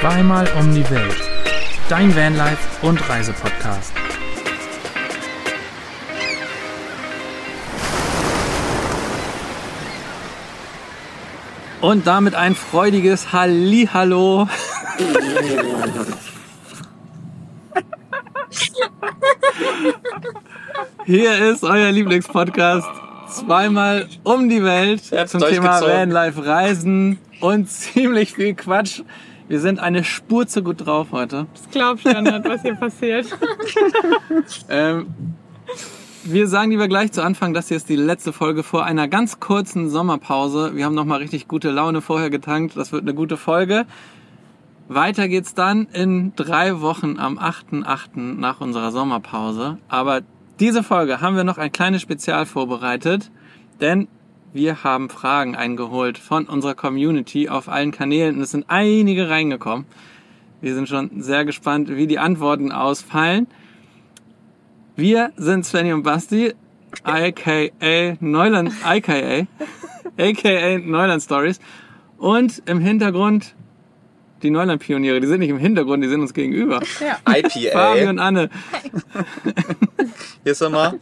Zweimal um die Welt. Dein Vanlife und Reisepodcast. Und damit ein freudiges Hallihallo. Hier ist euer Lieblingspodcast. Zweimal um die Welt zum Thema. Vanlife Reisen und ziemlich viel Quatsch. Wir sind eine Spur zu gut drauf heute. Das du ja nicht, was hier passiert. Ähm, wir sagen lieber gleich zu Anfang, das hier ist die letzte Folge vor einer ganz kurzen Sommerpause. Wir haben nochmal richtig gute Laune vorher getankt. Das wird eine gute Folge. Weiter geht's dann in drei Wochen am 8.8. nach unserer Sommerpause. Aber diese Folge haben wir noch ein kleines Spezial vorbereitet, denn wir haben Fragen eingeholt von unserer Community auf allen Kanälen und es sind einige reingekommen. Wir sind schon sehr gespannt, wie die Antworten ausfallen. Wir sind Svenny und Basti, aka Neuland, aka, aka Neuland Stories. Und im Hintergrund die Neuland-Pioniere. Die sind nicht im Hintergrund, die sind uns gegenüber. Fabi IPA. und Anne. Hier ist er mal.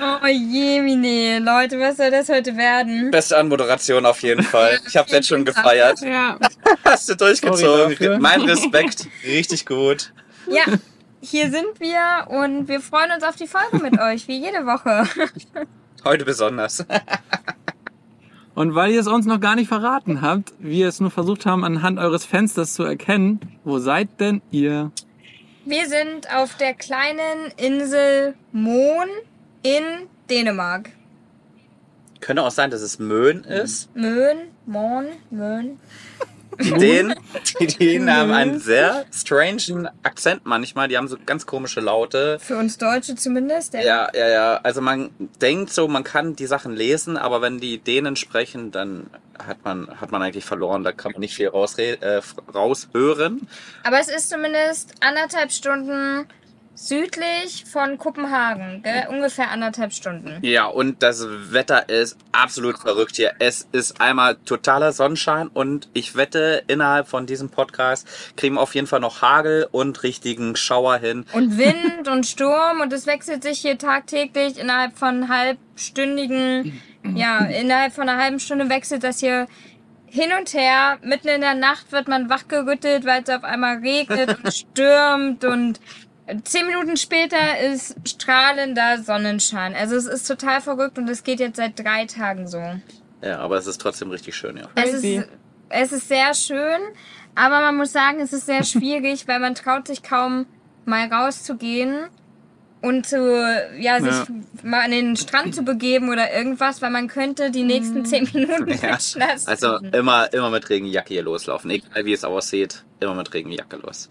Oh Jemine, Leute, was soll das heute werden? Beste Anmoderation auf jeden Fall. Ich hab's jetzt schon gefeiert. Ja, Hast du durchgezogen. Mein Respekt. Richtig gut. Ja, hier sind wir und wir freuen uns auf die Folge mit euch, wie jede Woche. Heute besonders. Und weil ihr es uns noch gar nicht verraten habt, wir es nur versucht haben, anhand eures Fensters zu erkennen, wo seid denn ihr? Wir sind auf der kleinen Insel Mohn in Dänemark. Könnte auch sein, dass es Möhn ist. Möhn, Mohn, Möhn. Den, die, die haben einen sehr strangen Akzent manchmal. Die haben so ganz komische Laute. Für uns Deutsche zumindest. Der Ja, ja, ja. Also man denkt so, man kann die Sachen lesen, aber wenn die denen sprechen, dann hat man, hat man eigentlich verloren. Da kann man nicht viel äh, raushören. Aber es ist zumindest anderthalb Stunden südlich von Kopenhagen. Gell? Ungefähr anderthalb Stunden. Ja, und das Wetter ist absolut verrückt hier. Es ist einmal totaler Sonnenschein und ich wette, innerhalb von diesem Podcast kriegen wir auf jeden Fall noch Hagel und richtigen Schauer hin. Und Wind und Sturm und es wechselt sich hier tagtäglich innerhalb von halbstündigen, ja, innerhalb von einer halben Stunde wechselt das hier hin und her. Mitten in der Nacht wird man wachgerüttelt, weil es auf einmal regnet und stürmt und zehn Minuten später ist strahlender Sonnenschein. Also es ist total verrückt und es geht jetzt seit drei Tagen so. Ja, aber es ist trotzdem richtig schön, ja. Es ist, es ist sehr schön, aber man muss sagen, es ist sehr schwierig, weil man traut sich kaum mal rauszugehen und zu, ja, sich Ja. mal an den Strand zu begeben oder irgendwas, weil man könnte die nächsten zehn Minuten Ja, nass also immer, immer mit Regenjacke hier loslaufen. Egal wie es aussieht, immer mit Regenjacke los.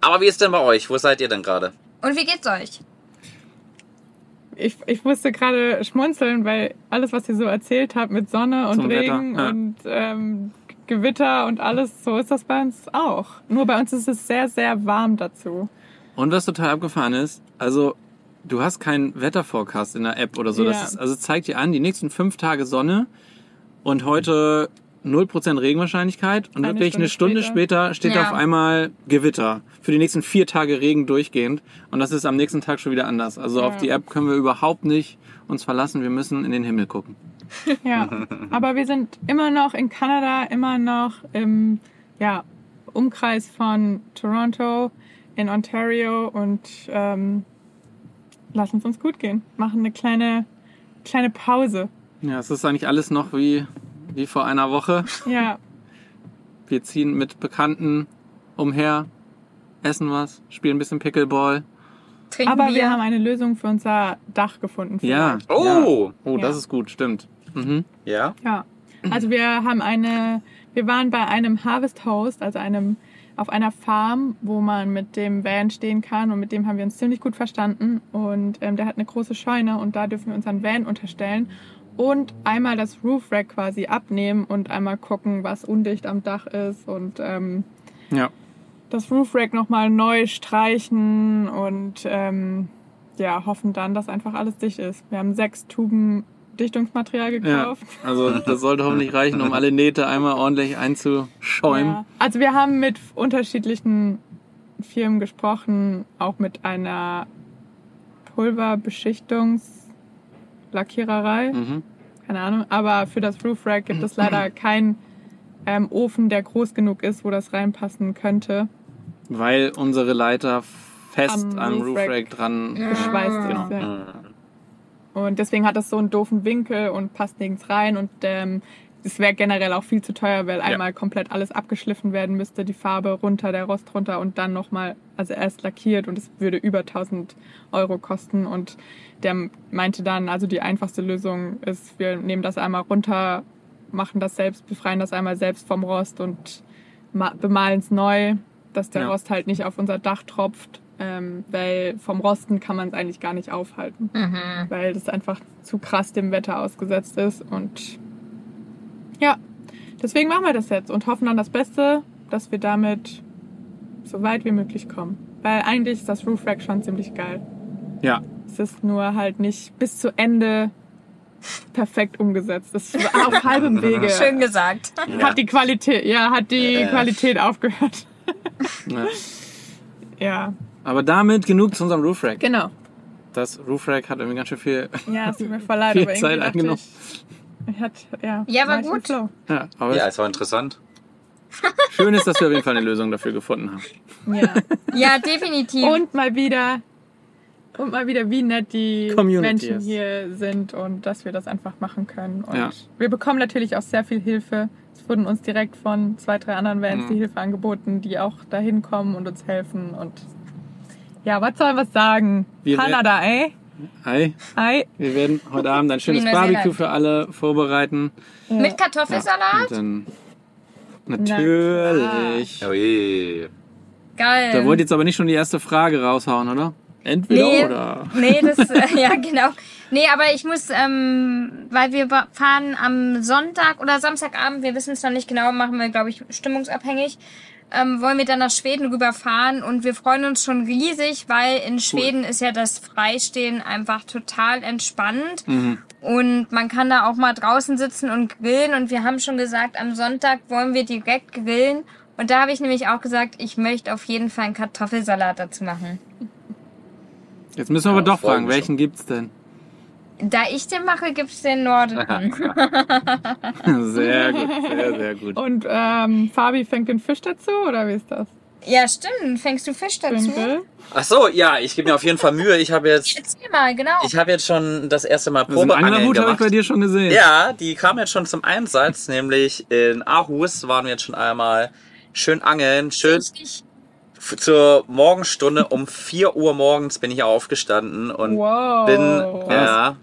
Aber wie ist denn bei euch? Wo seid ihr denn gerade? Und wie geht's euch? ich, ich musste gerade schmunzeln, weil alles, was ihr so erzählt habt mit Sonne und Zum Wetter, Regen ja. und ähm, Gewitter und alles, so ist das bei uns auch. Nur bei uns ist es sehr, sehr warm dazu. Und was total abgefahren ist, also du hast keinen Wetterforecast in der App oder so. Ja. Das ist, also zeigt dir an, die nächsten fünf Tage Sonne und heute 0% Regenwahrscheinlichkeit und Eine wirklich eine Stunde Stunde später, steht Ja. auf einmal Gewitter. Für die nächsten vier Tage Regen durchgehend und das ist am nächsten Tag schon wieder anders. Also auf Ja. die App können wir überhaupt nicht uns verlassen. Wir müssen in den Himmel gucken. Ja, aber wir sind immer noch in Kanada, immer noch im ja, Umkreis von Toronto, in Ontario und ähm, lassen es uns gut gehen. Machen eine kleine, kleine Pause. Ja, es ist eigentlich alles noch wie, wie vor einer Woche. Ja, Wir ziehen mit Bekannten umher, essen was, spielen ein bisschen Pickleball. Trinken aber wir haben eine Lösung für unser Dach gefunden. Ja. Oh! Ja. Oh, Ja. das ist gut, stimmt. Mhm. Ja? Ja, also wir haben eine, wir waren bei einem Harvest Host, also einem auf einer Farm, wo man mit dem Van stehen kann und mit dem haben wir uns ziemlich gut verstanden und ähm, der hat eine große Scheune und da dürfen wir unseren Van unterstellen und einmal das Roof Rack quasi abnehmen und einmal gucken, was undicht am Dach ist und ähm, Ja. das Roof Rack nochmal neu streichen und ähm, ja, hoffen dann, dass einfach alles dicht ist. Wir haben sechs Tuben Dichtungsmaterial Ja, gekauft. also das sollte hoffentlich reichen, um alle Nähte einmal ordentlich einzuschäumen. Ja. Also wir haben mit unterschiedlichen Firmen gesprochen, auch mit einer Pulverbeschichtungslackiererei, Mhm. keine Ahnung. Aber für das Roof Rack gibt es leider keinen ähm, Ofen, der groß genug ist, wo das reinpassen könnte. Weil unsere Leiter fest Am am, Roof Rack Roof Rack dran Geschweißt Genau. ist. Ja. Und deswegen hat das so einen doofen Winkel und passt nirgends rein. Und ähm, es wäre generell auch viel zu teuer, weil einmal komplett alles abgeschliffen werden müsste, die Farbe runter, der Rost runter und dann nochmal, also erst lackiert und es würde über 1000 Euro kosten. Und der meinte dann, also die einfachste Lösung ist, wir nehmen das einmal runter, machen das selbst, befreien das einmal selbst vom Rost und ma- bemalen es neu, dass der Ja. Rost halt nicht auf unser Dach tropft. Ähm, weil vom Rosten kann man es eigentlich gar nicht aufhalten weil das einfach zu krass dem Wetter ausgesetzt ist. Und ja, deswegen machen wir das jetzt und hoffen an das Beste, dass wir damit so weit wie möglich kommen. Weil eigentlich ist das Roof Rack schon ziemlich geil. Ja, Es ist nur halt nicht bis zu Ende perfekt umgesetzt. Das ist auf halbem Wege. Schön gesagt. Hat die Qualität, ja, hat die Ja. Qualität aufgehört. ja. Ja, Aber damit genug zu unserem Roof Rack. genau. Das Roof Rack hat irgendwie ganz schön viel. Ja, es tut mir voll leid, Viel aber Zeit dachte eingenommen. Ich, ich hat, ja, Ja, war gut. Ja, aber Ja, es war interessant. schön ist, dass wir auf jeden Fall eine Lösung dafür gefunden haben. Ja. Ja, definitiv. Und mal wieder und mal wieder, wie nett die Community Menschen ist. hier sind und dass wir das einfach machen können. Und Ja. wir bekommen natürlich auch sehr viel Hilfe. Es wurden uns direkt von zwei, drei anderen Vans Mhm. die Hilfe angeboten, die auch dahin kommen und uns helfen. Und ja, was soll was sagen? Wir Kanada, ey. Hi, Hi. wir werden heute Abend ein schönes. Barbecue für alle vorbereiten. Mit Kartoffelsalat? Und dann natürlich. Ui. Geil. Da wollt ihr jetzt aber nicht schon die erste Frage raushauen, oder? Entweder Nee, oder. nee, das, äh, ja, genau. Nee, aber ich muss, ähm, weil wir fahren am Sonntag oder Samstagabend, wir wissen es noch nicht genau, machen wir, glaube ich, stimmungsabhängig, ähm, wollen wir dann nach Schweden rüberfahren und wir freuen uns schon riesig, weil in Schweden ist ja das Freistehen einfach total entspannt Mhm. und man kann da auch mal draußen sitzen und grillen und wir haben schon gesagt, am Sonntag wollen wir direkt grillen und da habe ich nämlich auch gesagt, ich möchte auf jeden Fall einen Kartoffelsalat dazu machen. Jetzt müssen wir aber Ja, doch freuen fragen, welchen gibt's denn? Da ich den mache, gibt's den Norden. Sehr gut, sehr, sehr gut. Und ähm, Fabi fängt den Fisch dazu, oder wie ist das? Ja, stimmt. Fängst du Fisch dazu? Ach so, ja, ich gebe mir auf jeden Fall Mühe. Ich habe jetzt, Erzähl mal, genau. ich habe jetzt schon das erste Mal Also Probeangeln Anglerhut habe ich gemacht. bei dir schon gesehen. Ja, die kam jetzt schon zum Einsatz, nämlich in Aarhus waren wir jetzt schon einmal schön angeln, schön Richtig. zur Morgenstunde um 4 Uhr morgens bin ich aufgestanden und Wow. bin, ja,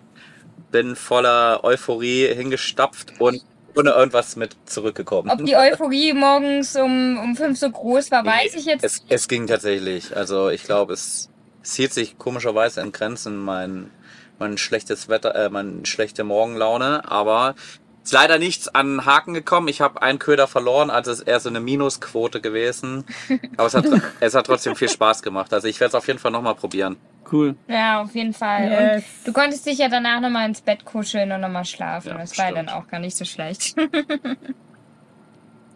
bin voller Euphorie hingestapft und ohne irgendwas mit zurückgekommen. Ob die Euphorie morgens um, um fünf so groß war, weiß ich jetzt. Es, es ging tatsächlich. Also ich glaube, es, es hielt sich komischerweise in Grenzen mein, mein schlechtes Wetter, äh, meine schlechte Morgenlaune. Aber ist leider nichts an Haken gekommen. Ich habe einen Köder verloren, also es ist eher so eine Minusquote gewesen. Aber es hat, es hat trotzdem viel Spaß gemacht. Also ich werde es auf jeden Fall nochmal probieren. Cool. Ja, auf jeden Fall. Yes. Und du konntest dich ja danach nochmal ins Bett kuscheln und nochmal schlafen. Ja, das war stimmt. dann auch gar nicht so schlecht.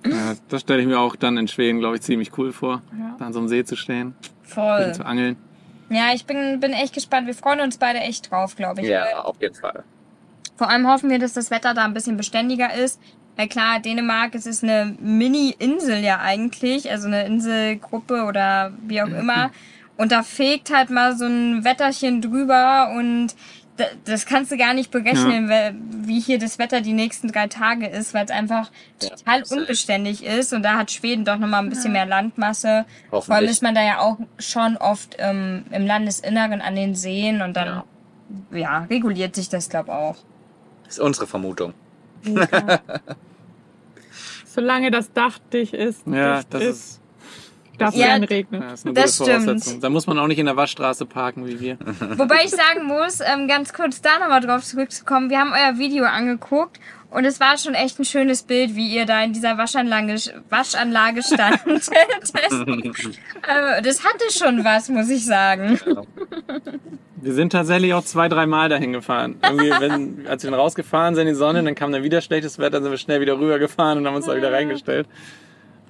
Ja, das stelle ich mir auch dann in Schweden, glaube ich, ziemlich cool vor, Ja. da an so einem See zu stehen, Voll. zu angeln. Ja, ich bin, bin echt gespannt. Wir freuen uns beide echt drauf, glaube ich. Ja, auf jeden Fall. Vor allem hoffen wir, dass das Wetter da ein bisschen beständiger ist. Weil klar, Dänemark, es ist eine Mini-Insel ja eigentlich, also eine Inselgruppe oder wie auch immer. Und da fegt halt mal so ein Wetterchen drüber und da- das kannst du gar nicht berechnen, weil- wie hier das Wetter die nächsten drei Tage ist, weil es einfach Ja, total unbeständig ist. Und da hat Schweden doch nochmal ein bisschen mehr Landmasse. Vor allem ist man da ja auch schon oft ähm, im Landesinneren an den Seen und dann ja, reguliert sich das, glaube auch. ist unsere Vermutung. Solange das Dach dicht ist, Ja, dicht das ist, darf es Ja, regnen. ja, ist eine Das gute stimmt. Voraussetzung. Da muss man auch nicht in der Waschstraße parken wie wir. Wobei ich sagen muss, ähm, ganz kurz da nochmal drauf zurückzukommen, wir haben euer Video angeguckt und es war schon echt ein schönes Bild, wie ihr da in dieser Waschanlage, Waschanlage standet. das, äh, das hatte schon was, muss ich sagen. Wir sind tatsächlich auch zwei, drei Mal dahin gefahren. Irgendwie, wenn, als wir dann rausgefahren sind in die Sonne, dann kam dann wieder schlechtes Wetter, dann sind wir schnell wieder rübergefahren und haben uns da wieder reingestellt.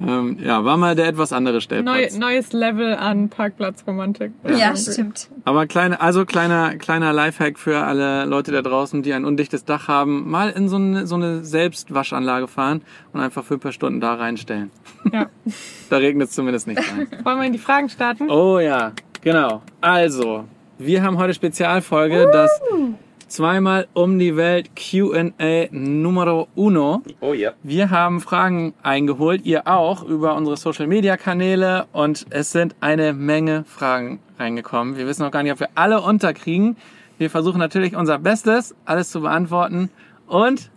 Ähm, ja, war mal der etwas andere Neu, Stellplatz. neues Level an Parkplatzromantik. Ja, stimmt. Aber kleine, also kleiner, kleiner Lifehack für alle Leute da draußen, die ein undichtes Dach haben, mal in so eine, so eine Selbstwaschanlage fahren und einfach für ein paar Stunden da reinstellen. Ja. Da regnet es zumindest nicht rein. Wollen wir in die Fragen starten? Oh ja, genau. Also, wir haben heute Spezialfolge, das zweimal um die Welt Q&A Numero uno. Oh ja. Wir haben Fragen eingeholt, ihr auch, über unsere Social Media Kanäle und es sind eine Menge Fragen reingekommen. Wir wissen noch gar nicht, ob wir alle unterkriegen. Wir versuchen natürlich unser Bestes, alles zu beantworten und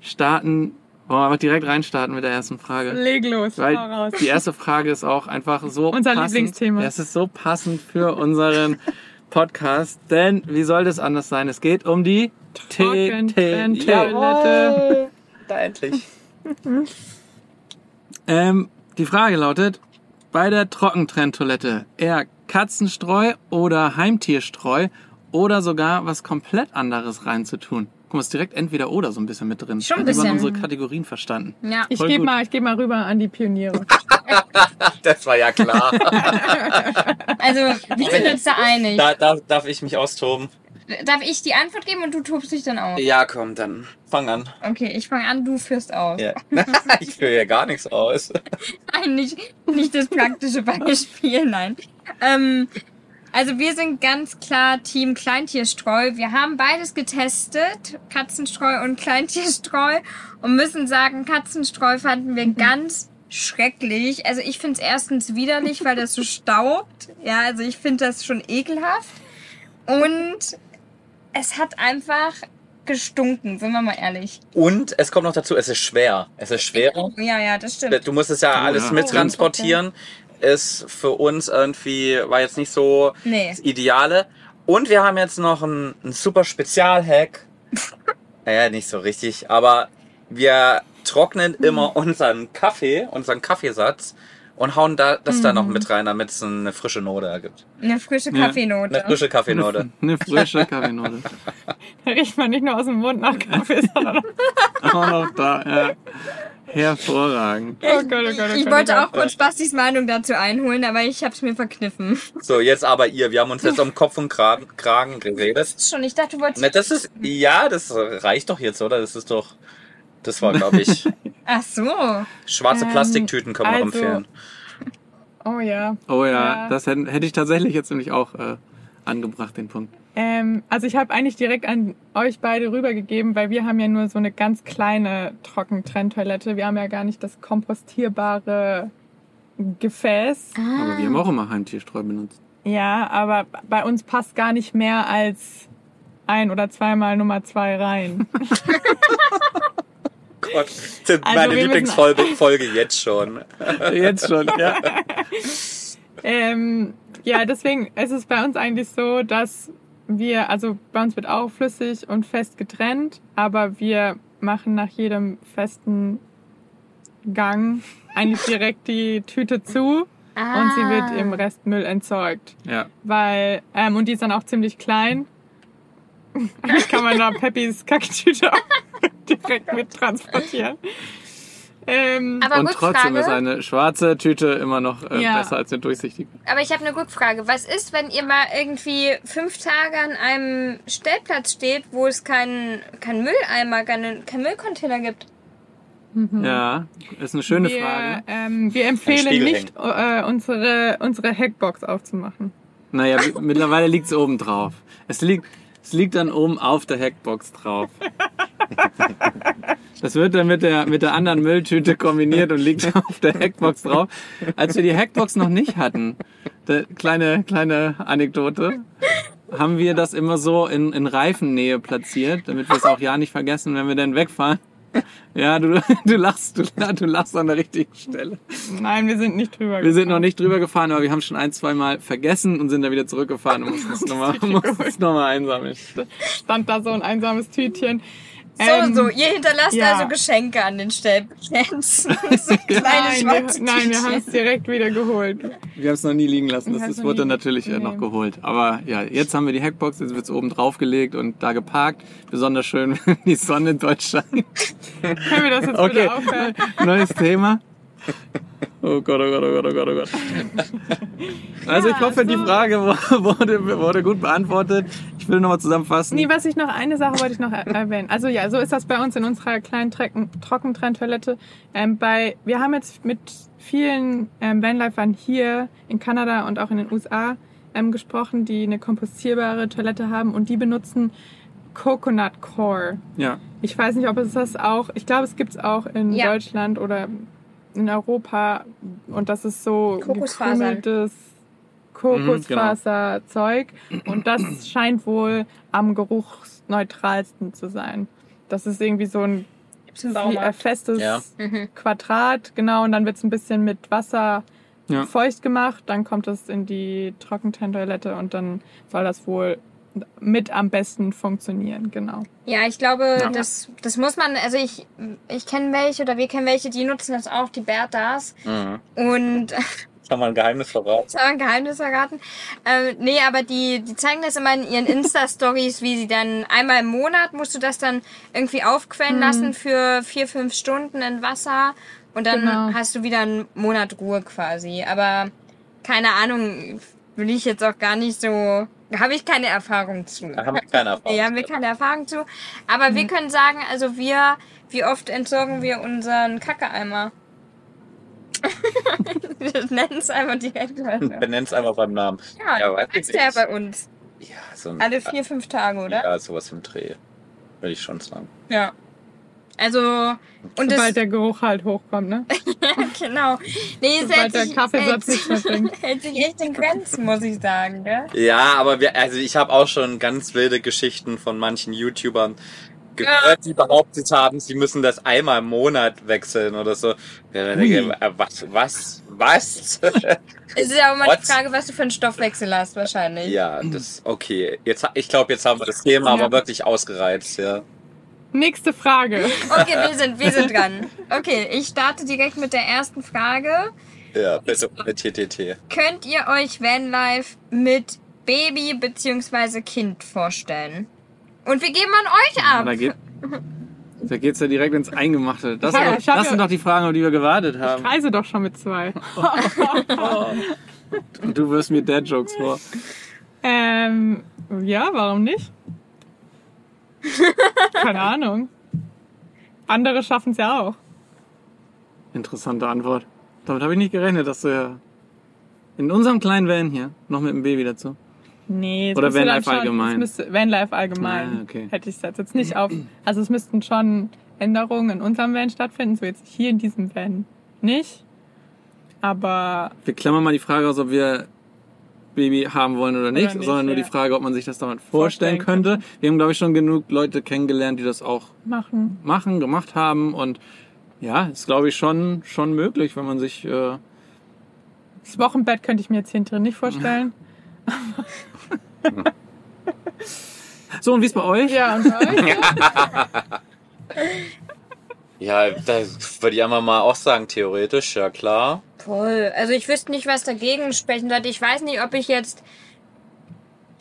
starten, wollen wir einfach direkt reinstarten mit der ersten Frage. Leg los, Weil raus. die erste Frage ist auch einfach so Unser passend. Lieblingsthema. Es ist so passend für unseren Podcast, denn wie soll das anders sein? Es geht um die. Toilette. Da endlich. Ähm, die Frage lautet, bei der Trockentrenntoilette eher Katzenstreu oder Heimtierstreu oder sogar was komplett anderes reinzutun? Guck mal, ist direkt entweder oder so ein bisschen mit drin. Schon ein bisschen. unsere Kategorien verstanden. Ja. Ich Voll gebe gut. mal, ich geb mal rüber an die Pioniere. Das war ja klar. Also, wir sind uns da einig. da, da darf ich mich austoben. Darf ich die Antwort geben und du tobst dich dann aus? Ja, komm, dann fang an. Okay, ich fange an, du führst aus. Ja. ich führe ja gar nichts aus. Nein, nicht, nicht das praktische Beispiel, nein. Ähm, also wir sind ganz klar Team Kleintierstreu. Wir haben beides getestet, Katzenstreu und Kleintierstreu, und müssen sagen, Katzenstreu fanden wir ganz schrecklich. Also ich finde es erstens widerlich, weil das so staubt. Ja, also ich finde das schon ekelhaft. Und es hat einfach gestunken, sind wir mal ehrlich. Und es kommt noch dazu, es ist schwer. Es ist schwerer. Ja, ja, das stimmt. Du musst es ja alles ja. mittransportieren. Ist für uns irgendwie, war jetzt nicht so Nee. das Ideale. Und wir haben jetzt noch einen, einen super Spezialhack. naja, nicht so richtig, aber wir trocknen immer unseren Kaffee, unseren Kaffeesatz und hauen da das da noch mit rein, damit es eine frische Note ergibt. Eine frische Ja. Kaffeenote. Eine frische Kaffeenote. Eine frische Kaffeenote. Da riecht man nicht nur aus dem Mund nach Kaffee, sondern Auch noch da, ja. Hervorragend. Oh Gott, oh Gott, oh Ich Gott, wollte oh auch kurz Bastis Meinung dazu einholen, aber ich habe es mir verkniffen. So, jetzt aber ihr. Wir haben uns jetzt um Kopf und Kragen, Kragen geredet. Schon, ich dachte, du wolltest. Ne, das ist, ja, das reicht doch jetzt, oder? Das ist doch, das war, glaube ich, Ach so. schwarze Ähm, Plastiktüten können wir noch also- empfehlen. Oh ja. Oh ja, Ja. das hätte, hätte ich tatsächlich jetzt nämlich auch äh, angebracht, den Punkt. Ähm, also ich habe eigentlich direkt an euch beide rübergegeben, weil wir haben ja nur so eine ganz kleine Trockentrenntoilette. Wir haben ja gar nicht das kompostierbare Gefäß. Aber wir haben auch immer Heimtierstreu benutzt. Ja, aber bei uns passt gar nicht mehr als ein oder zweimal Nummer zwei rein. Gott, das ist Also meine Lieblingsfolge Folge jetzt schon. Jetzt schon, ja. ähm, ja, deswegen ist es bei uns eigentlich so, dass wir, also bei uns wird auch flüssig und fest getrennt, aber wir machen nach jedem festen Gang eigentlich direkt die Tüte zu und sie wird im Restmüll entsorgt. Ja. Weil, ähm, und die ist dann auch ziemlich klein. Eigentlich kann man da Peppis Kacktüte auch direkt mit transportieren. Ähm, Aber Und trotzdem ist eine schwarze Tüte immer noch äh, Ja. besser als eine durchsichtige. Aber ich habe eine Rückfrage. Was ist, wenn ihr mal irgendwie fünf Tage an einem Stellplatz steht, wo es keinen keinen Mülleimer, keinen keinen Müllcontainer gibt? Ja, ist eine schöne wir, Frage. Ähm, wir empfehlen nicht, äh, unsere, unsere Hackbox aufzumachen. Naja, mittlerweile liegt es oben drauf. Es liegt, es liegt dann oben auf der Hackbox drauf. Das wird dann mit der, mit der anderen Mülltüte kombiniert und liegt auf der Hackbox drauf. Als wir die Hackbox noch nicht hatten, kleine, kleine Anekdote, haben wir das immer so in, in Reifennähe platziert, damit wir es auch ja nicht vergessen, wenn wir dann wegfahren. Ja, du, du lachst, du, du lachst an der richtigen Stelle. Nein, wir sind nicht drüber Wir sind noch nicht drüber gefahren, aber wir haben schon ein, zwei Mal vergessen und sind dann wieder zurückgefahren und mussten es nochmal, mussten es nochmal einsammeln. stand da so ein einsames Tütchen. So, Ähm, so, ihr hinterlasst ja. also Geschenke an den Stellplätzen. so kleine Nein, wir, nein, wir haben es direkt wieder geholt. Wir haben es noch nie liegen lassen. Das noch wurde nie- natürlich äh, noch nee. geholt. Aber ja, jetzt haben wir die Hackbox, jetzt wird es oben drauf gelegt und da geparkt. Besonders schön, wenn die Sonne dort scheint. Können wir das jetzt Okay, bitte aufhören? neues Thema. Oh Gott, oh Gott, oh Gott, oh Gott, oh Gott. Also ich hoffe, die so- Frage wurde, wurde gut beantwortet. Ich will nochmal zusammenfassen. Nee, was ich noch, eine Sache wollte ich noch er erwähnen. Also ja, so ist das bei uns in unserer kleinen Trecken, Trockentrenntoilette. Ähm, bei, wir haben jetzt mit vielen ähm, Vanlifern hier in Kanada und auch in den USA ähm, gesprochen, die eine kompostierbare Toilette haben und die benutzen Coconut Core. Ja, Ich weiß nicht, ob es das auch, ich glaube, es gibt es auch in Ja. Deutschland oder in Europa und das ist so gekrümeltes Mhm, Kokosfaserzeug und das scheint wohl am geruchsneutralsten zu sein. Das ist irgendwie so ein festes Ja. Mhm. Quadrat, genau, und dann wird es ein bisschen mit Wasser Ja. feucht gemacht, dann kommt es in die Trockentrenntoilette und dann soll das wohl mit am besten funktionieren, genau. Ja, ich glaube, Ja. das, das muss man, also ich, ich kenne welche oder wir kennen welche, die nutzen das auch, die Bertas. Mhm. Und Kann man ein Geheimnis verraten? Jetzt haben wir ein Geheimnis verraten. Ähm, nee, aber die, die zeigen das immer in ihren Insta-Stories, wie sie dann einmal im Monat musst du das dann irgendwie aufquellen lassen für vier, fünf Stunden in Wasser und dann Genau. hast du wieder einen Monat Ruhe quasi. Aber keine Ahnung, will ich jetzt auch gar nicht so, habe ich keine Erfahrung zu. Da haben wir keine Erfahrung. Nee, haben wir keine Erfahrung zu. Aber wir können sagen, also wir, wie oft entsorgen wir unseren Kackeeimer? wir nennen es einfach direkt. weil- Benenn's einfach beim Namen. Ja, Ja, ja weiß ist ich der bei uns. Ja, so ein, Alle vier, fünf Tage, oder? Ja, sowas im Dreh. Würde ich schon sagen. Ja. Also, und das, Sobald der Geruch halt hochkommt, ne? genau. Nee, es Sobald hält der sich, Kaffeesatz hält, sich echt in Grenzen, muss ich sagen, gell? Ja, aber wir, also ich habe auch schon ganz wilde Geschichten von manchen YouTubern gehört, die behauptet haben, sie müssen das einmal im Monat wechseln oder so. Ja, dann denke ich, äh, was, was, was? Es ist ja auch mal What? die Frage, was du für einen Stoffwechsel hast, wahrscheinlich. ja, das, okay. Jetzt, ha- ich glaube, jetzt haben wir das Thema Ja. aber wirklich ausgereizt, ja. Nächste Frage. Okay, wir sind, wir sind dran. Okay, ich starte direkt mit der ersten Frage. Ja, bitte ohne TTT. Könnt ihr euch Vanlife mit Baby bzw. Kind vorstellen? Und wir geben an euch Ja, ab. da, geht, da geht's ja direkt ins Eingemachte. Das, Ich ich hab das ja- sind doch die Fragen, auf die wir gewartet Ich haben. reise doch schon mit zwei. Und du wirst mir Dad-Jokes vor. Ähm, ja, warum nicht? Keine Ahnung. Andere schaffen es ja auch. Interessante Antwort. Damit habe ich nicht gerechnet, dass du ja in unserem kleinen Van hier noch mit dem Baby dazu. Nee, es Oder Vanlife allgemein? Müsste, Vanlife allgemein. Ah, okay. Hätte ich das jetzt nicht auf. Also es müssten schon Änderungen in unserem Van stattfinden, so jetzt hier in diesem Van nicht. Aber Wir klammern mal die Frage aus, ob wir Baby haben wollen oder nicht, nicht, sondern nur ja. die Frage, ob man sich das damit vorstellen, Vorstellen könnte. Wir haben, glaube ich, schon genug Leute kennengelernt, die das auch machen. machen, gemacht haben und ja, ist, glaube ich, schon, schon möglich, wenn man sich, äh, Das Wochenbett könnte ich mir jetzt hier drin nicht vorstellen. so, und wie ist bei euch? Ja, und bei euch? Ja, da würde ich einmal mal auch sagen, theoretisch, ja klar. Voll. Also ich wüsste nicht, was dagegen sprechen sollte. Ich weiß nicht, ob ich jetzt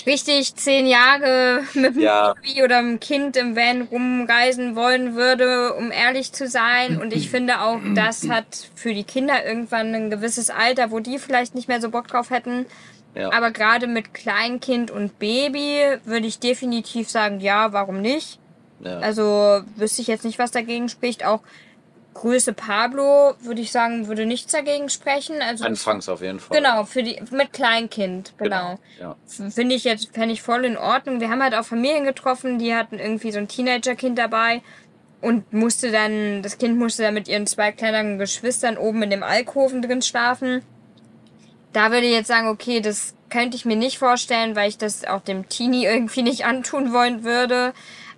richtig zehn Jahre mit dem Ja. Baby oder einem Kind im Van rumreisen wollen würde, um ehrlich zu sein. Und ich finde auch, das hat für die Kinder irgendwann ein gewisses Alter, wo die vielleicht nicht mehr so Bock drauf hätten. Ja. Aber gerade mit Kleinkind und Baby würde ich definitiv sagen, ja, warum nicht? ja. Also wüsste ich jetzt nicht, was dagegen spricht. Auch Größe Pablo würde ich sagen, würde nichts dagegen sprechen. Also Anfangs auf jeden Fall. Genau, für die mit Kleinkind, genau. Ja. Finde ich jetzt, fände ich voll in Ordnung. Wir haben halt auch Familien getroffen, die hatten irgendwie so ein Teenager-Kind dabei und musste dann, das Kind musste dann mit ihren zwei kleineren Geschwistern oben in dem Alkoven drin schlafen. Da würde ich jetzt sagen, okay, das könnte ich mir nicht vorstellen, weil ich das auch dem Teenie irgendwie nicht antun wollen würde.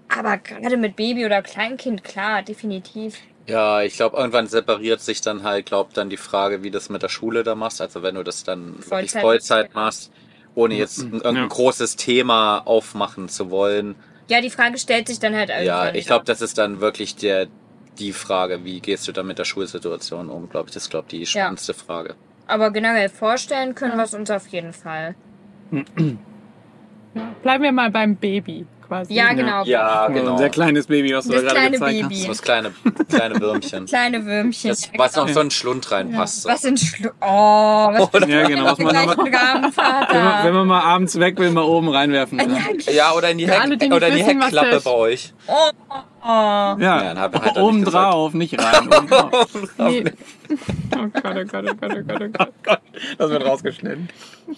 Aber gerade mit Baby oder Kleinkind, klar, definitiv. Ja, ich glaube, irgendwann separiert sich dann halt, glaub dann die Frage, wie du das mit der Schule da machst. Also wenn du das dann wirklich Vollzeit- Vollzeit machst, ohne jetzt irgendein Ja. großes Thema aufmachen zu wollen. Ja, die Frage stellt sich dann halt irgendwann. Ja, ich glaube, das ist dann wirklich der, die Frage, wie gehst du dann mit der Schulsituation um, glaube ich. Das ist, glaube ich, die spannendste Frage. Aber generell vorstellen können wir es uns auf jeden Fall. Ja. Bleiben wir mal beim Baby quasi. Ja, genau. Ja, Ein genau. sehr kleines Baby, was du Das da gerade kleine gezeigt Baby. So das kleine, kleine Würmchen. Kleine Würmchen. Das, was genau. noch so ein Schlund reinpasst. So. Was sind Schlu Oh, was hast. Ja, genau. Was man Rabenvater. wenn, man, wenn man mal abends weg will, mal oben reinwerfen kann. Ja, oder in die, Heck, oder in die wissen, Heckklappe bei euch. Oh, oh. Ja, dann hab- hat er oben nicht drauf, nicht rein. Oben drauf. Nee. Oh Gott, oh Gott, oh Gott, oh Gott, oh Gott. Das wird rausgeschnitten.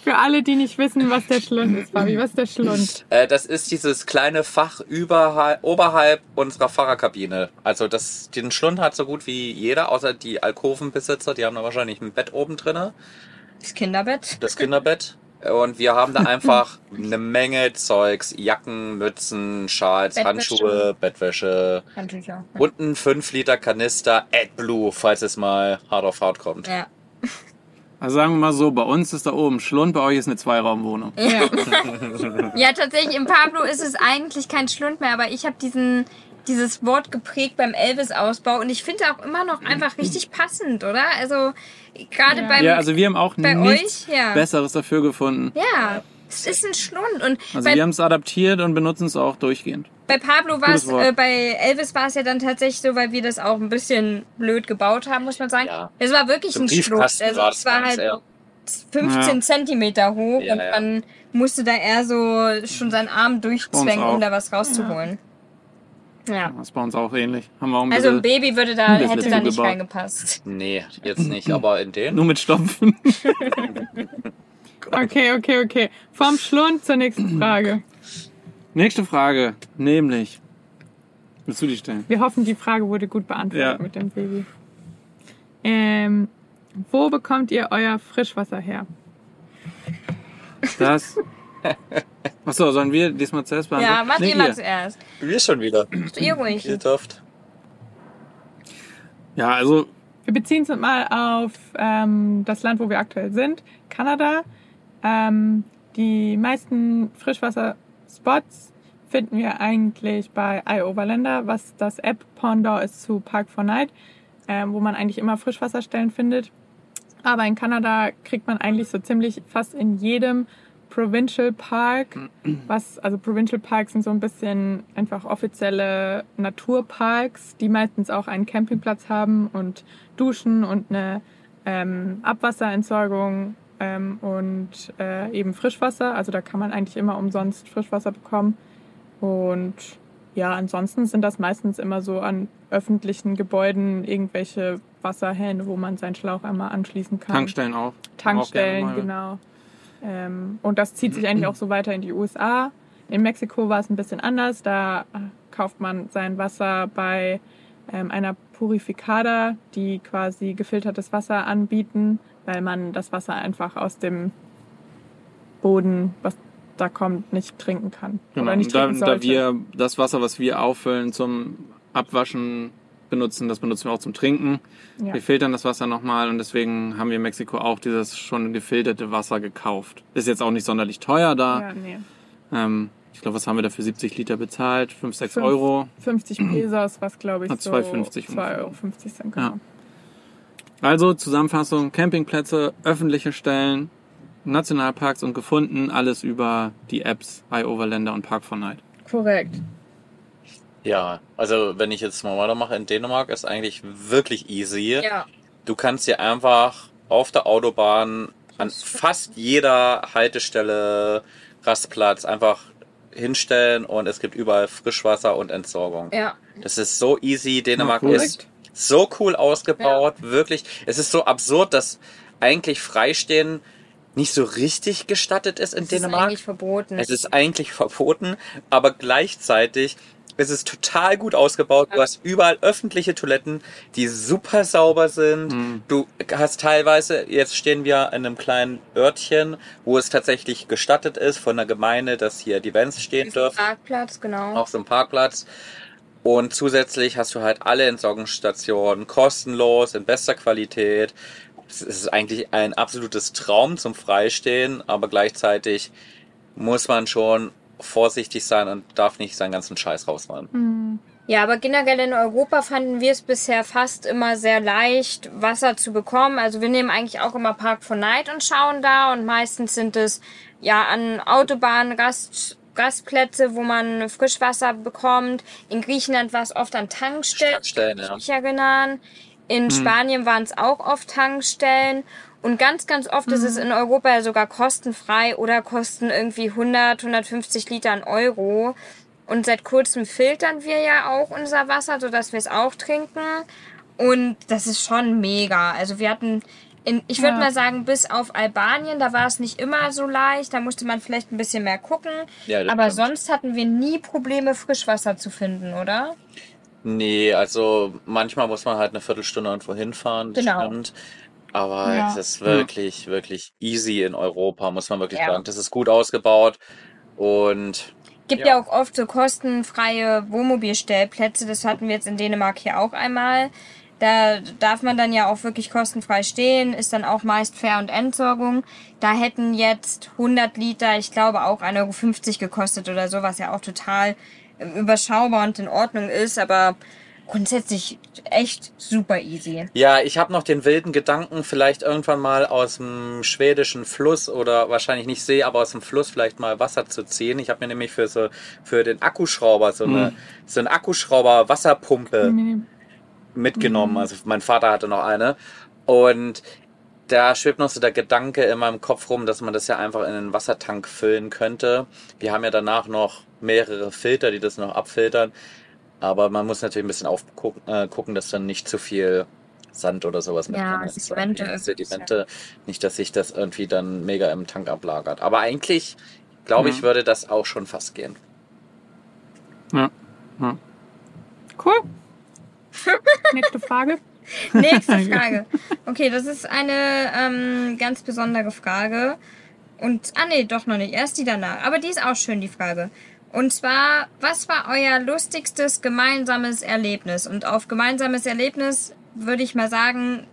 Für alle, die nicht wissen, was der Schlund ist, Fabi, was ist der Schlund? Äh, das ist dieses kleine Fach überhalb, oberhalb unserer Fahrerkabine. Also das, den Schlund hat so gut wie jeder, außer die Alkovenbesitzer. Die haben da wahrscheinlich ein Bett oben drinne, Das Kinderbett. das Kinderbett. Und wir haben da einfach eine Menge Zeugs, Jacken, Mützen, Schals, Bettwäsche. Handschuhe, Bettwäsche Handtücher. und einen 5 Liter Kanister AdBlue, falls es mal hart auf hart kommt. Ja. Also sagen wir mal so, bei uns ist da oben Schlund, bei euch ist eine Zweiraumwohnung. Ja. ja, tatsächlich, im Pablo ist es eigentlich kein Schlund mehr, aber ich habe diesen dieses Wort geprägt beim Elvis-Ausbau und ich finde auch immer noch einfach richtig passend, oder? Also gerade Ja. beim Ja, also wir haben auch bei nichts euch, ja. Besseres dafür gefunden. ja, es ist ein Schlund und Also bei, wir haben es adaptiert und benutzen es auch durchgehend. bei Pablo war es, äh, bei Elvis war es ja dann tatsächlich so, weil wir das auch ein bisschen blöd gebaut haben, muss man sagen. Ja. Es war wirklich Im ein Schlund. Also es war halt eher. 15 Ja. Zentimeter hoch Ja, und ja. man musste da eher so schon seinen Arm durchzwängen, um da was rauszuholen. Ja. Das ist bei uns auch ähnlich. Haben wir auch ein Also ein Baby würde da, hätte da nicht zugebaut. reingepasst. Nee, jetzt nicht, aber in den. nur mit Stopfen. Okay, okay, okay. Vom Schlund zur nächsten Frage. Nächste Frage, nämlich. Willst du die stellen? Wir hoffen, die Frage wurde gut beantwortet Ja. mit dem Baby. Ähm, wo bekommt ihr euer Frischwasser her? Das. Achso, sollen wir diesmal zuerst beantworten? Ja, macht Nee, ihr mal zuerst. Wir schon wieder. Ihr ruhig. Ihr dürft. Ja, also Wir beziehen uns mal auf ähm, das Land, wo wir aktuell sind, Kanada. Ähm, die meisten Frischwasserspots finden wir eigentlich bei iOverlander, was das App-Pendant ist zu Park 4 Night, ähm, wo man eigentlich immer Frischwasserstellen findet. Aber in Kanada kriegt man eigentlich so ziemlich fast in jedem Provincial Park, was, also Provincial Parks sind so ein bisschen einfach offizielle Naturparks, die meistens auch einen Campingplatz haben und Duschen und eine ähm, Abwasserentsorgung ähm, und äh, eben Frischwasser. Also da kann man eigentlich immer umsonst Frischwasser bekommen. Und ja, ansonsten sind das meistens immer so an öffentlichen Gebäuden irgendwelche Wasserhähne, wo man seinen Schlauch einmal anschließen kann. Tankstellen auch. Tankstellen, Auch mal. genau. Ähm, und das zieht sich eigentlich auch so weiter in die USA. In Mexiko war es ein bisschen anders. Da äh, kauft man sein Wasser bei ähm, einer Purificada, die quasi gefiltertes Wasser anbieten, weil man das Wasser einfach aus dem Boden, was da kommt, nicht trinken kann. Genau. Oder nicht da, trinken da sollte. wir das Wasser, was wir auffüllen zum Abwaschen benutzen, das benutzen wir auch zum Trinken. ja. Wir filtern das Wasser nochmal und deswegen haben wir in Mexiko auch dieses schon gefilterte Wasser gekauft. Ist jetzt auch nicht sonderlich teuer da. ja, nee. Ähm, ich glaube, was haben wir da für 70 Liter bezahlt? 5, 6 Fünf. Euro. 50 Pesos, was glaube ich so 2,50 2,50 ungefähr. Euro sind. Genau. Ja. Also Zusammenfassung, Campingplätze, öffentliche Stellen, Nationalparks und gefunden, alles über die Apps iOverlander und Park 4 Night. Korrekt. Ja, also wenn ich jetzt mal weitermache, in Dänemark ist eigentlich wirklich easy. Ja. Du kannst dir einfach auf der Autobahn an fast jeder Haltestelle, Rastplatz einfach hinstellen und es gibt überall Frischwasser und Entsorgung. Ja. Das ist so easy. Dänemark cool. ist so cool ausgebaut, wirklich. Es ist so absurd, dass eigentlich Freistehen nicht so richtig gestattet ist in ist Dänemark. eigentlich verboten. Es ist eigentlich verboten, aber gleichzeitig ist es total gut ausgebaut. Du hast überall öffentliche Toiletten, die super sauber sind. Du hast teilweise, jetzt stehen wir in einem kleinen Örtchen, wo es tatsächlich gestattet ist von der Gemeinde, dass hier die Vans stehen dürfen Parkplatz, genau. auf so einem Parkplatz. Und zusätzlich hast du halt alle Entsorgungsstationen kostenlos, in bester Qualität. Es ist eigentlich ein absolutes Traum zum Freistehen, aber gleichzeitig muss man schon vorsichtig sein und darf nicht seinen ganzen Scheiß rausfahren. Ja, aber generell in Europa fanden wir es bisher fast immer sehr leicht, Wasser zu bekommen. Also wir nehmen eigentlich auch immer Park for Night und schauen da und meistens sind es ja an Autobahnen, Rast, Rastplätze, wo man Frischwasser bekommt. In Griechenland war es oft an Tankstellen, Tankstellen, ja. mich erinnern. In Spanien waren es auch oft Tankstellen. Und ganz, ganz oft ist es in Europa ja sogar kostenfrei oder kosten irgendwie 100, 150 Liter an Euro. Und seit kurzem filtern wir ja auch unser Wasser, sodass wir es auch trinken. Und das ist schon mega. Also wir hatten, in, ich würde Ja. mal sagen, bis auf Albanien, da war es nicht immer so leicht. Da musste man vielleicht ein bisschen mehr gucken. Ja, Aber stimmt. sonst hatten wir nie Probleme, Frischwasser zu finden, oder? Nee, also manchmal muss man halt eine Viertelstunde irgendwo hinfahren, Genau. stimmt. Aber Ja. es ist wirklich, wirklich easy in Europa, muss man wirklich Ja. sagen. Das ist gut ausgebaut und Gibt Ja. ja. auch oft so kostenfreie Wohnmobilstellplätze. Das hatten wir jetzt in Dänemark hier auch einmal. Da darf man dann ja auch wirklich kostenfrei stehen, ist dann auch meist Fair- und Entsorgung. Da hätten jetzt 100 Liter, ich glaube auch 1,50 Euro gekostet oder so, was ja auch total überschaubar und in Ordnung ist, aber grundsätzlich echt super easy. Ja, ich habe noch den wilden Gedanken, vielleicht irgendwann mal aus dem schwedischen Fluss oder wahrscheinlich nicht See, aber aus dem Fluss vielleicht mal Wasser zu ziehen. Ich habe mir nämlich für so für den Akkuschrauber so eine so eine Akkuschrauber Wasserpumpe mitgenommen. Also mein Vater hatte noch eine und da schwebt noch so der Gedanke in meinem Kopf rum, dass man das ja einfach in einen Wassertank füllen könnte. Wir haben ja danach noch mehrere Filter, die das noch abfiltern. Aber man muss natürlich ein bisschen aufgucken, äh, gucken, dass dann nicht zu viel Sand oder sowas mit Ja, drin ist. Sedimente Sedimente. Nicht, dass sich das irgendwie dann mega im Tank ablagert. Aber eigentlich, glaube ich, Ja. würde das auch schon fast gehen. Ja. ja. Cool. Nächste Frage. Nächste Frage. Okay, das ist eine ähm, ganz besondere Frage. Und, ah nee, doch noch nicht. Erst die danach. Aber die ist auch schön, die Frage. Und zwar, was war euer lustigstes gemeinsames Erlebnis? Und auf gemeinsames Erlebnis würde ich mal sagen,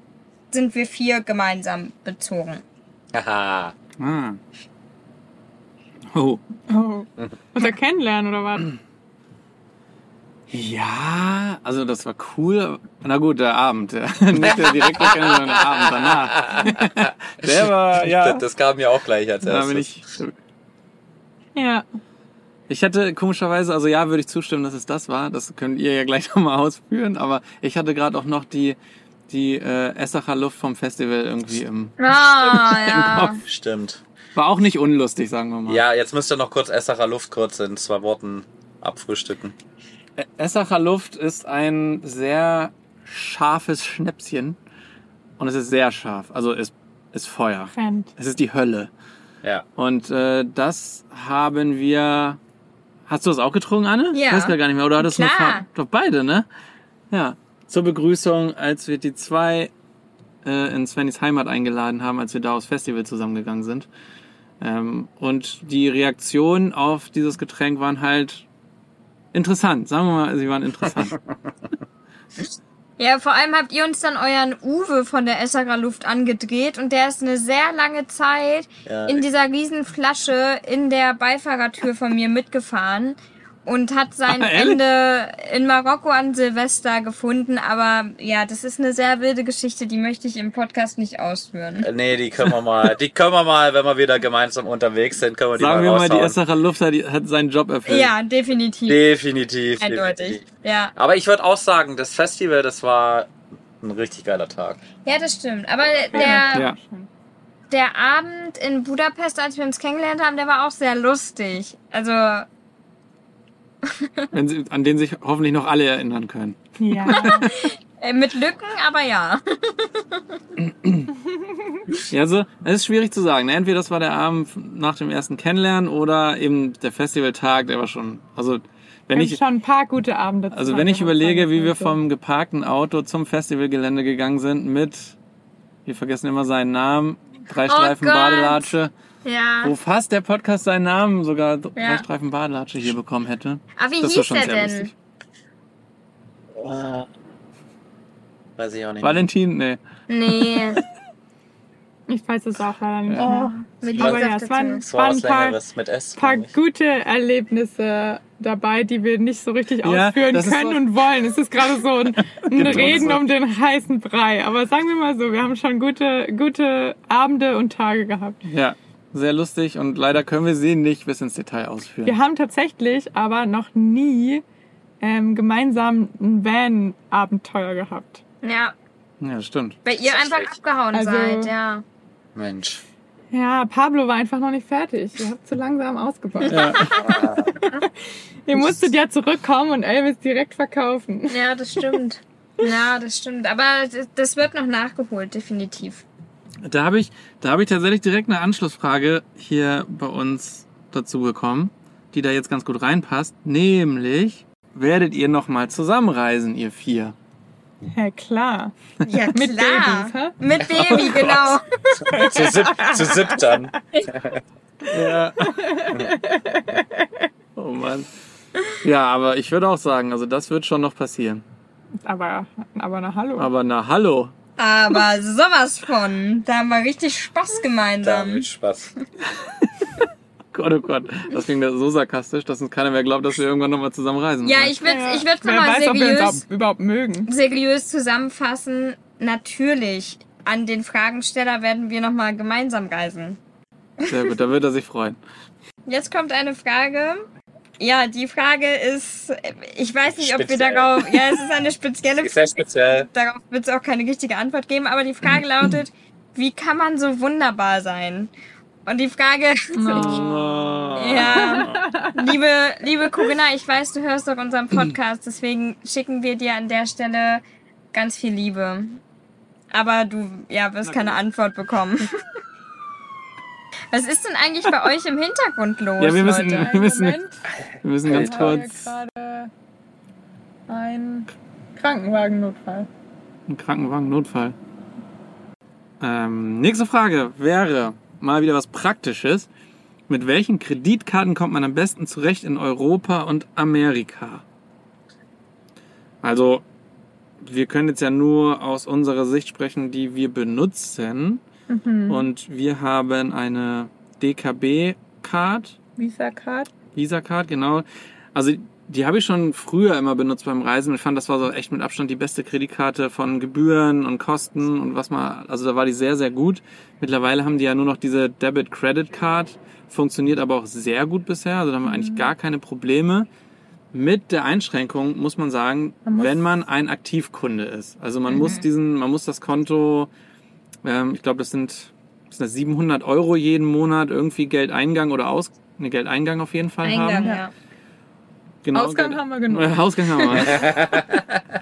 sind wir vier gemeinsam bezogen. Haha. Ah. Oh. Oh. Unser Kennenlernen oder was? Ja, also das war cool. Na gut, der Abend. Nicht der direkte Kennenlernen, sondern der Abend danach. Der war, ja. Das, das kam mir auch gleich als da erstes. bin ich. Ja. Ich hatte komischerweise, also ja, würde ich zustimmen, dass es das war. Das könnt ihr ja gleich nochmal ausführen. Aber ich hatte gerade auch noch die die äh, Essacher Luft vom Festival irgendwie im, Ah, im ja. Kopf. Stimmt. War auch nicht unlustig, sagen wir mal. Ja, jetzt müsst ihr noch kurz Essacher Luft kurz in zwei Worten abfrühstücken. Essacher Luft ist ein sehr scharfes Schnäpschen. Und es ist sehr scharf. Also es ist Feuer. Brennt. Es ist die Hölle. Ja. Und äh, das haben wir. Hast du das auch getrunken, Anne? Ja. Ich weiß gar nicht mehr. Oder hattest du Fa- Doch beide, ne? Ja. Zur Begrüßung, als wir die zwei äh, in Svennys Heimat eingeladen haben, als wir da aufs Festival zusammengegangen sind. Ähm, und die Reaktionen auf dieses Getränk waren halt interessant. Sagen wir mal, sie waren interessant. Ja, vor allem habt ihr uns dann euren Uwe von der Essager Luft angedreht und der ist eine sehr lange Zeit Ja. in dieser riesen Flasche in der Beifahrertür von mir mitgefahren und hat sein Ah? Ende in Marokko an Silvester gefunden. Aber ja, das ist eine sehr wilde Geschichte, die möchte ich im Podcast nicht ausführen. Äh, Nee, die können wir mal, die können wir mal, wenn wir wieder gemeinsam unterwegs sind, können wir die Sagen mal wir mal, die. Essacher Luft hat, hat seinen Job erfüllt. Ja, definitiv. Definitiv. Eindeutig. definitiv. Ja. Aber ich würde auch sagen, das Festival, das war ein richtig geiler Tag. ja, das stimmt. Aber der, Ja. der Abend in Budapest, als wir uns kennengelernt haben, der war auch sehr lustig. Also sie, an den sich hoffentlich noch alle erinnern können. Ja. äh, mit Lücken, aber ja. Ja, also, es ist schwierig zu sagen. ne? Entweder das war der Abend nach dem ersten Kennenlernen oder eben der Festivaltag, der war schon, also, wenn ich, schon ein paar gute Abende also wenn ich überlege, wie wir so. vom geparkten Auto zum Festivalgelände gegangen sind mit, wir vergessen immer seinen Namen, drei Streifen Gott. Badelatsche, Ja. wo fast der Podcast seinen Namen sogar drei Ja. Streifen Badelatsche hier bekommen hätte. Aber wie Das war hieß schon der sehr denn? lustig. Weiß ich auch nicht. Valentin, nee. Nee. Ich weiß es auch leider nicht Oh. Mit Aber ja, es waren, war waren ein paar, mit S. paar gute Erlebnisse dabei, die wir nicht so richtig Ja, ausführen können so- und wollen. Es ist gerade so ein, ein Reden um den heißen Brei. Aber sagen wir mal so, wir haben schon gute, gute Abende und Tage gehabt. Ja, sehr lustig und leider können wir sie nicht bis ins Detail ausführen. Wir haben tatsächlich aber noch nie ähm, gemeinsam ein Van-Abenteuer gehabt. Ja, Ja, stimmt. weil ihr einfach abgehauen Also- seid, ja. Mensch. Ja, Pablo war einfach noch nicht fertig. Ihr habt zu langsam ausgebaut. Ja. Ihr musstet ja zurückkommen und Elvis direkt verkaufen. Ja, das stimmt. Ja, das stimmt. Aber das wird noch nachgeholt, definitiv. Da habe ich, da habe ich tatsächlich direkt eine Anschlussfrage hier bei uns dazu bekommen, die da jetzt ganz gut reinpasst. Nämlich, werdet ihr noch mal zusammenreisen, ihr vier? Ja, klar. Ja, Mit klar. Babys, hä? Mit Baby, genau. zu, sieb, zu siebt dann. Ja. oh Mann. Ja, aber ich würde auch sagen, also das wird schon noch passieren. Aber, aber na hallo. Aber na hallo. Aber sowas von. Da haben wir richtig Spaß Da gemeinsam. wird Spaß. Gott, oh Gott. Das klingt so sarkastisch, dass uns keiner mehr glaubt, dass wir irgendwann noch mal zusammen reisen. Ja, wollen. ich würde ich würd nochmal weiß, ob wir uns seriös, überhaupt mögen. seriös zusammenfassen. Natürlich, an den Fragensteller werden wir nochmal gemeinsam reisen. Sehr gut, da wird er sich freuen. Jetzt kommt eine Frage. Ja, die Frage ist, ich weiß nicht, ob wir Speziell. darauf, ja, es ist eine spezielle Ist sehr speziell. darauf wird es auch keine richtige Antwort geben, aber die Frage lautet, wie kann man so wunderbar sein? Und die Frage, ja, liebe, liebe Corinna, ich weiß, du hörst doch unseren Podcast, deswegen schicken wir dir an der Stelle ganz viel Liebe. Aber du, ja, wirst keine Antwort bekommen. Was ist denn eigentlich bei euch im Hintergrund los, Ja, wir müssen, Leute? wir müssen, Moment. wir müssen ganz Ich habe kurz gerade ein Krankenwagennotfall. einen Krankenwagen Notfall. Ähm, nächste Frage wäre mal wieder was Praktisches. Mit welchen Kreditkarten kommt man am besten zurecht in Europa und Amerika? Also, wir können jetzt ja nur aus unserer Sicht sprechen, die wir benutzen. Mhm. Und wir haben eine DKB-Card, Visa-Card. Visa-Card, genau. Also die habe ich schon früher immer benutzt beim Reisen. Ich fand, das war so echt mit Abstand die beste Kreditkarte von Gebühren und Kosten und was man, also da war die sehr, sehr gut. Mittlerweile haben die ja nur noch diese Debit-Credit-Card, funktioniert aber auch sehr gut bisher. Also da haben wir eigentlich gar keine Probleme. Mit der Einschränkung muss man sagen, Man muss- wenn man ein Aktivkunde ist. Also man muss diesen, man muss das Konto, ähm, ich glaube, das sind, das sind 700 Euro jeden Monat irgendwie Geldeingang oder Aus, ne, Geldeingang auf jeden Fall Eingang, haben. ja. Genau, Ausgang Geld- haben wir genug. Äh, Ausgang haben wir.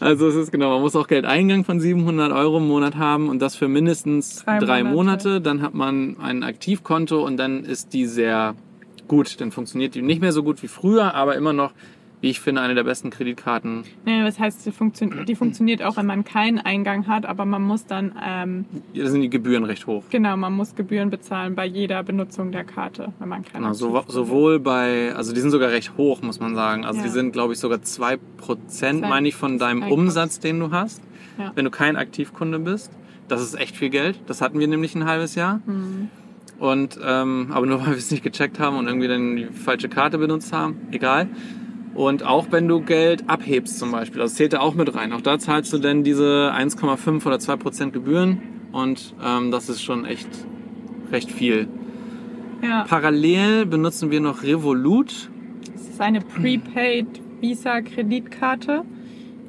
also es ist genau, man muss auch Geldeingang von 700 Euro im Monat haben und das für mindestens Drei drei, Monate. Monate. Dann hat man ein Aktivkonto und dann ist die sehr gut. Dann funktioniert die nicht mehr so gut wie früher, aber immer noch, wie ich finde, eine der besten Kreditkarten. Nee, das heißt, die, funktio die funktioniert auch, wenn man keinen Eingang hat, aber man muss dann, ähm, Da sind die Gebühren recht hoch. genau, man muss Gebühren bezahlen bei jeder Benutzung der Karte, wenn man keine Genau, so, Aktivkunde sowohl bei, also die sind sogar recht hoch, muss man sagen. Also Ja. die sind, glaube ich, sogar 2%, Zwei- meine ich, von deinem Umsatz, den du hast, Ja. wenn du kein Aktivkunde bist. Das ist echt viel Geld. Das hatten wir nämlich ein halbes Jahr. Mhm. Und, ähm, aber nur weil wir es nicht gecheckt haben und irgendwie dann die falsche Karte benutzt haben. Egal. Und auch wenn du Geld abhebst zum Beispiel, das zählt da auch mit rein. Auch da zahlst du dann diese 1,5 oder 2% Gebühren. Und ähm, das ist schon echt recht viel. Ja, Parallel benutzen wir noch Revolut. das ist eine Prepaid Visa-Kreditkarte.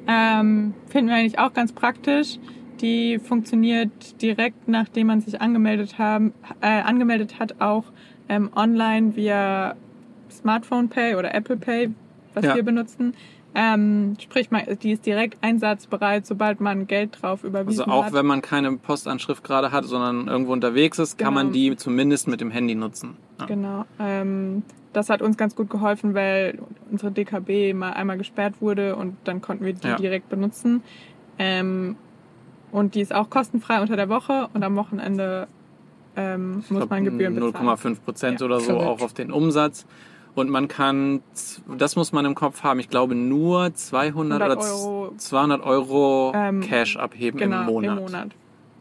Ähm, finden wir eigentlich auch ganz praktisch. Die funktioniert direkt, nachdem man sich angemeldet, haben, äh, angemeldet hat, auch ähm, online via Smartphone Pay oder Apple Pay, was Ja. wir benutzen. Ähm, sprich, man, die ist direkt einsatzbereit, sobald man Geld drauf überwiesen Also auch hat. wenn man keine Postanschrift gerade hat, sondern irgendwo unterwegs ist, kann Genau. man die zumindest mit dem Handy nutzen. Ja. Genau. Ähm, das hat uns ganz gut geholfen, weil unsere DKB mal einmal gesperrt wurde und dann konnten wir die Ja. direkt benutzen. Ähm, und die ist auch kostenfrei unter der Woche und am Wochenende ähm, muss glaub, man Gebühren bezahlen. 0,5 Prozent oder so auch auf den Umsatz. Und man kann, das muss man im Kopf haben, ich glaube nur 200 oder 100 Euro. 200 Euro Ähm, Cash abheben Genau, im Monat. Im Monat.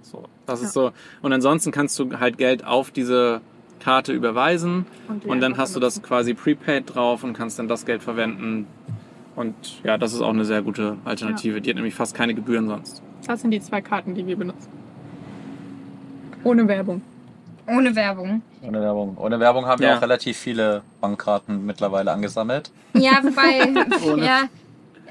So. Das ist so. Und ansonsten kannst du halt Geld auf diese Karte überweisen Und und dann hast du das quasi prepaid drauf und kannst dann das Geld verwenden. Und ja, das ist auch eine sehr gute Alternative. Die hat nämlich fast keine Gebühren sonst. Das sind die zwei Karten, die wir benutzen. Ohne Werbung. Ohne Werbung. Ohne Werbung. Ohne Werbung haben wir Ja. auch relativ viele Bankkarten mittlerweile angesammelt. Ja, wobei, ja,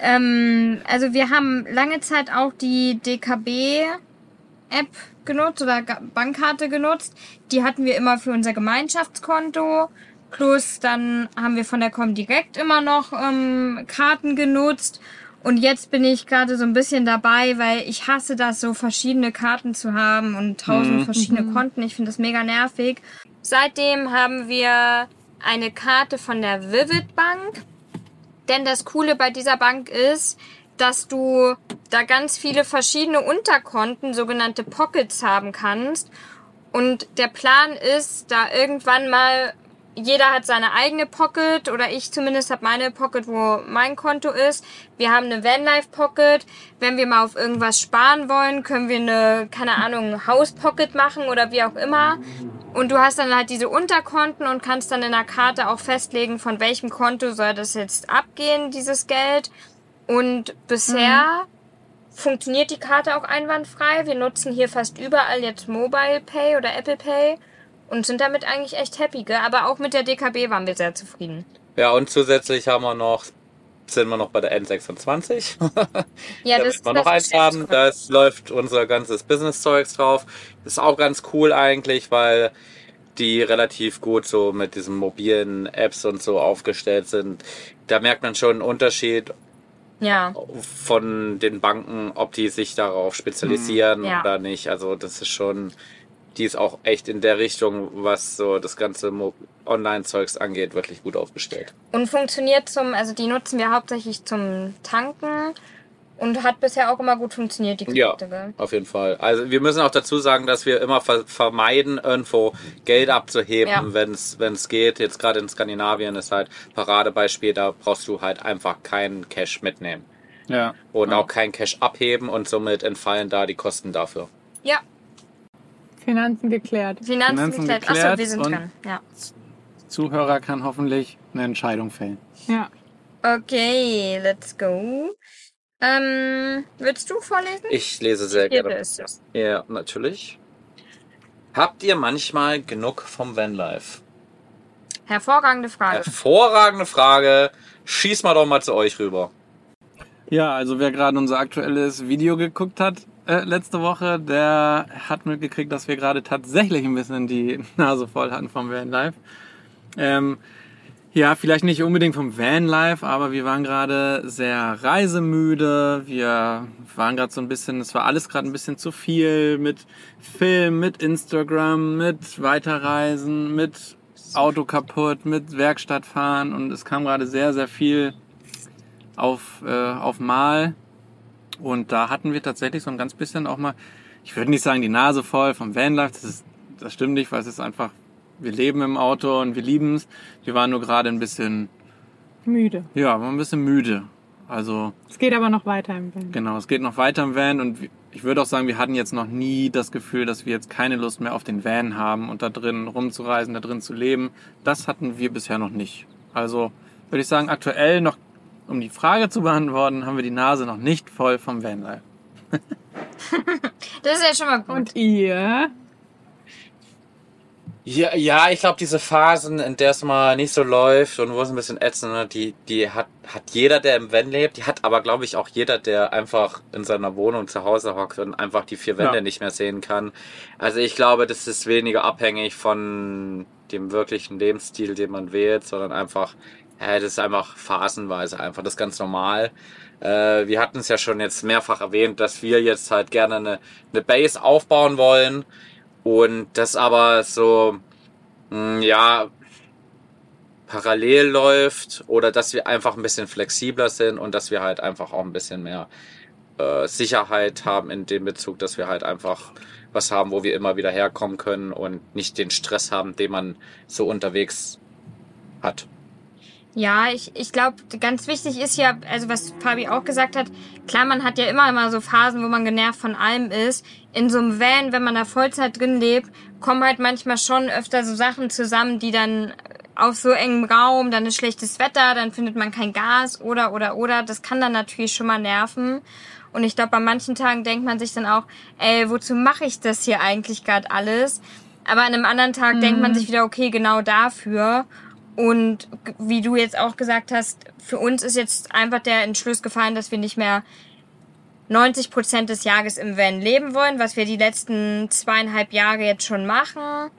ähm, also wir haben lange Zeit auch die DKB-App genutzt oder Bankkarte genutzt. Die hatten wir immer für unser Gemeinschaftskonto. Plus dann haben wir von der Comdirect immer noch ähm, Karten genutzt. Und jetzt bin ich gerade so ein bisschen dabei, weil ich hasse das, so verschiedene Karten zu haben und tausend verschiedene Konten. Ich finde das mega nervig. Seitdem haben wir eine Karte von der Vivid Bank. Denn das Coole bei dieser Bank ist, dass du da ganz viele verschiedene Unterkonten, sogenannte Pockets haben kannst. Und der Plan ist, da irgendwann mal, jeder hat seine eigene Pocket oder ich zumindest habe meine Pocket, wo mein Konto ist. Wir haben eine Vanlife Pocket. Wenn wir mal auf irgendwas sparen wollen, können wir eine, keine Ahnung, House Pocket machen oder wie auch immer. Und du hast dann halt diese Unterkonten und kannst dann in der Karte auch festlegen, von welchem Konto soll das jetzt abgehen, dieses Geld. Und bisher funktioniert die Karte auch einwandfrei. Wir nutzen hier fast überall jetzt Mobile Pay oder Apple Pay und sind damit eigentlich echt happy. Gell? Aber auch mit der DKB waren wir sehr zufrieden. Ja, und zusätzlich haben wir noch, sind wir noch bei der N26. Ja, da das wir noch eins haben, das läuft unser ganzes Business-Zeugs drauf. Das ist auch ganz cool eigentlich, weil die relativ gut so mit diesen mobilen Apps und so aufgestellt sind. Da merkt man schon einen Unterschied Ja, von den Banken, ob die sich darauf spezialisieren Ja. oder nicht. Also das ist schon, die ist auch echt in der Richtung, was so das ganze Online-Zeugs angeht, wirklich gut aufgestellt. und funktioniert zum, also die nutzen wir hauptsächlich zum Tanken und hat bisher auch immer gut funktioniert, die Ja. Karte. Gell? Auf jeden Fall. Also wir müssen auch dazu sagen, dass wir immer ver vermeiden, irgendwo Geld abzuheben, Ja. wenn es geht. Jetzt gerade in Skandinavien ist halt Paradebeispiel, da brauchst du halt einfach keinen Cash mitnehmen. Ja. Und ja. auch kein Cash abheben und somit entfallen da die Kosten dafür. Ja, Finanzen geklärt. Finanzen, Finanzen geklärt. geklärt Achso, wir sind und- dran. Ja. Zuhörer kann hoffentlich eine Entscheidung fällen. Ja. Okay, let's go. Ähm, willst du vorlesen? Ich lese sehr Hier gerne. ist es. Ja, natürlich. Habt ihr manchmal genug vom Vanlife? Hervorragende Frage. Hervorragende Frage. Schieß mal doch mal zu euch rüber. Ja, also wer gerade unser aktuelles Video geguckt hat äh, letzte Woche, der hat mitgekriegt, dass wir gerade tatsächlich ein bisschen die Nase voll hatten vom Vanlife. Ähm, ja, vielleicht nicht unbedingt vom Vanlife, aber wir waren gerade sehr reisemüde. Wir waren gerade so ein bisschen, es war alles gerade ein bisschen zu viel mit Film, mit Instagram, mit Weiterreisen, mit Auto kaputt, mit Werkstatt fahren und es kam gerade sehr, sehr viel auf, äh, auf Mal. Und da hatten wir tatsächlich so ein ganz bisschen auch mal, ich würde nicht sagen die Nase voll vom Vanlife, das, ist, das stimmt nicht, weil es ist einfach, wir leben im Auto und wir lieben es. Wir waren nur gerade ein bisschen, Müde. ja, waren ein bisschen müde. Also Es geht aber noch weiter im Van. genau, es geht noch weiter im Van und ich würde auch sagen, wir hatten jetzt noch nie das Gefühl, dass wir jetzt keine Lust mehr auf den Van haben und da drin rumzureisen, da drin zu leben. Das hatten wir bisher noch nicht. Also würde ich sagen, aktuell noch, um die Frage zu beantworten, haben wir die Nase noch nicht voll vom Vanlife. Das ist ja schon mal gut. Und ihr? Ja, ja, ich glaube, diese Phasen, in der es mal nicht so läuft und wo es ein bisschen ätzend ist, die, die hat, hat jeder, der im Van lebt, die hat aber, glaube ich, auch jeder, der einfach in seiner Wohnung zu Hause hockt und einfach die vier Wände Ja. nicht mehr sehen kann. Also ich glaube, das ist weniger abhängig von dem wirklichen Lebensstil, den man wählt, sondern einfach, ja, das ist einfach phasenweise einfach, das ist ganz normal. Äh, wir hatten es ja schon jetzt mehrfach erwähnt, dass wir jetzt halt gerne eine, eine Base aufbauen wollen und das aber so, mh, ja, parallel läuft oder dass wir einfach ein bisschen flexibler sind und dass wir halt einfach auch ein bisschen mehr äh, Sicherheit haben in dem Bezug, dass wir halt einfach was haben, wo wir immer wieder herkommen können und nicht den Stress haben, den man so unterwegs hat. Ja, ich, ich glaube, ganz wichtig ist ja, also was Fabi auch gesagt hat, klar, man hat ja immer mal so Phasen, wo man genervt von allem ist. In so einem Van, wenn man da Vollzeit drin lebt, kommen halt manchmal schon öfter so Sachen zusammen, die dann auf so engem Raum, dann ist schlechtes Wetter, dann findet man kein Gas oder oder oder. Das kann dann natürlich schon mal nerven. Und ich glaube, an manchen Tagen denkt man sich dann auch, ey, wozu mache ich das hier eigentlich gerade alles? Aber an einem anderen Tag denkt man sich wieder, okay, genau dafür. Und wie du jetzt auch gesagt hast, für uns ist jetzt einfach der Entschluss gefallen, dass wir nicht mehr 90 Prozent des Jahres im Van leben wollen, was wir die letzten zweieinhalb Jahre jetzt schon machen.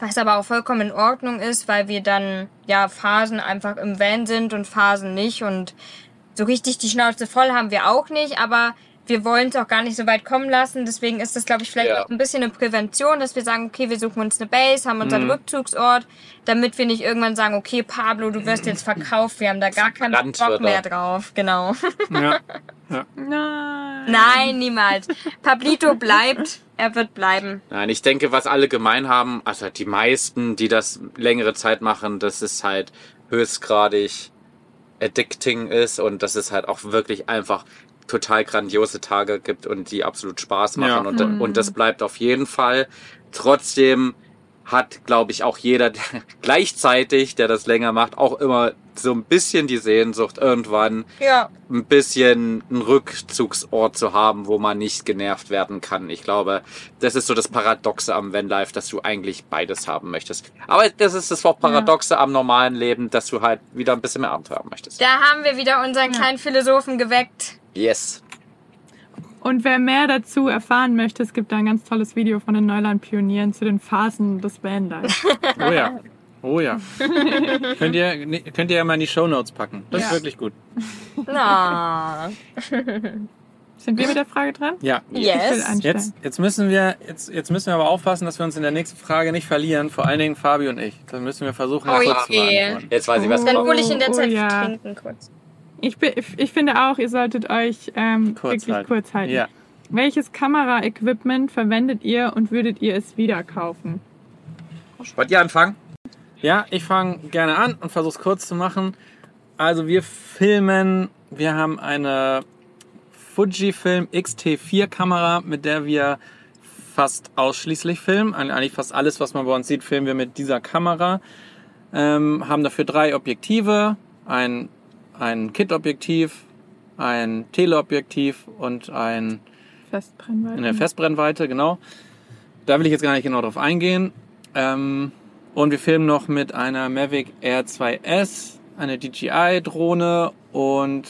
Was aber auch vollkommen in Ordnung ist, weil wir dann ja Phasen einfach im Van sind und Phasen nicht. Und so richtig die Schnauze voll haben wir auch nicht, aber wir wollen es auch gar nicht so weit kommen lassen. Deswegen ist das, glaube ich, vielleicht Ja. auch ein bisschen eine Prävention, dass wir sagen, okay, wir suchen uns eine Base, haben unseren Rückzugsort, damit wir nicht irgendwann sagen, okay, Pablo, du wirst jetzt verkauft, wir haben da gar keinen Bock mehr drauf. Genau. Ja. Nein. Nein, niemals. Pablito bleibt, er wird bleiben. Nein, ich denke, was alle gemein haben, also die meisten, die das längere Zeit machen, dass es halt höchstgradig addicting ist und dass es halt auch wirklich einfach total grandiose Tage gibt und die absolut Spaß machen. Ja. Und, und das bleibt auf jeden Fall. Trotzdem hat, glaube ich, auch jeder der, gleichzeitig, der das länger macht, auch immer so ein bisschen die Sehnsucht, irgendwann Ja. ein bisschen einen Rückzugsort zu haben, wo man nicht genervt werden kann. Ich glaube, das ist so das Paradoxe am Vanlife, dass du eigentlich beides haben möchtest. Aber das ist das auch Paradoxe am normalen Leben, dass du halt wieder ein bisschen mehr Abenteuer haben möchtest. Da haben wir wieder unseren kleinen Philosophen geweckt. Yes. Und wer mehr dazu erfahren möchte, es gibt da ein ganz tolles Video von den Neuland-Pionieren zu den Phasen des Vanlife. Oh ja. Oh ja. könnt, ihr, ne, könnt ihr ja mal in die Shownotes packen. Das ist Ja. wirklich gut. Na. Sind wir mit der Frage dran? Ja. Yes. Jetzt, jetzt müssen wir, jetzt, jetzt müssen wir aber aufpassen, dass wir uns in der nächsten Frage nicht verlieren. Vor allen Dingen Fabi und ich. Das müssen wir versuchen, Oh kurz zu je. beantworten. Jetzt weiß ich, was Dann kommt. hole ich in der Oh, Zeit ja. trinken kurz. Ich, bin, ich finde auch, ihr solltet euch ähm, Kurz wirklich halten. kurz halten. Ja. Welches Kameraequipment verwendet ihr und würdet ihr es wieder kaufen? Wollt ihr anfangen? Ja, ich fange gerne an und versuche es kurz zu machen. Also wir filmen, wir haben eine Fujifilm X-T4 Kamera, mit der wir fast ausschließlich filmen. Eig- Eigentlich fast alles, was man bei uns sieht, filmen wir mit dieser Kamera. Ähm, haben dafür drei Objektive, ein, ein Kit-Objektiv, ein Teleobjektiv und ein Festbrennweite. in der Festbrennweite, genau. Da will ich jetzt gar nicht genau drauf eingehen. Ähm, und wir filmen noch mit einer Mavic Air 2S, eine DJI-Drohne und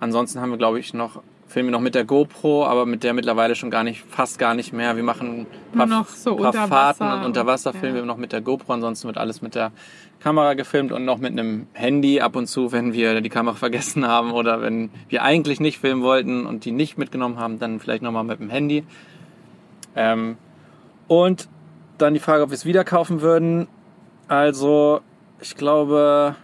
ansonsten haben wir, glaube ich, noch filmen wir noch mit der GoPro, aber mit der mittlerweile schon gar nicht, fast gar nicht mehr. Wir machen ein paar, Nur noch so paar unter Fahrten und unter Wasser filmen ja. wir noch mit der GoPro, ansonsten wird alles mit der Kamera gefilmt und noch mit einem Handy ab und zu, wenn wir die Kamera vergessen haben oder wenn wir eigentlich nicht filmen wollten und die nicht mitgenommen haben, dann vielleicht nochmal mit dem Handy. Ähm, und dann die Frage, ob wir es wieder kaufen würden. Also, ich glaube,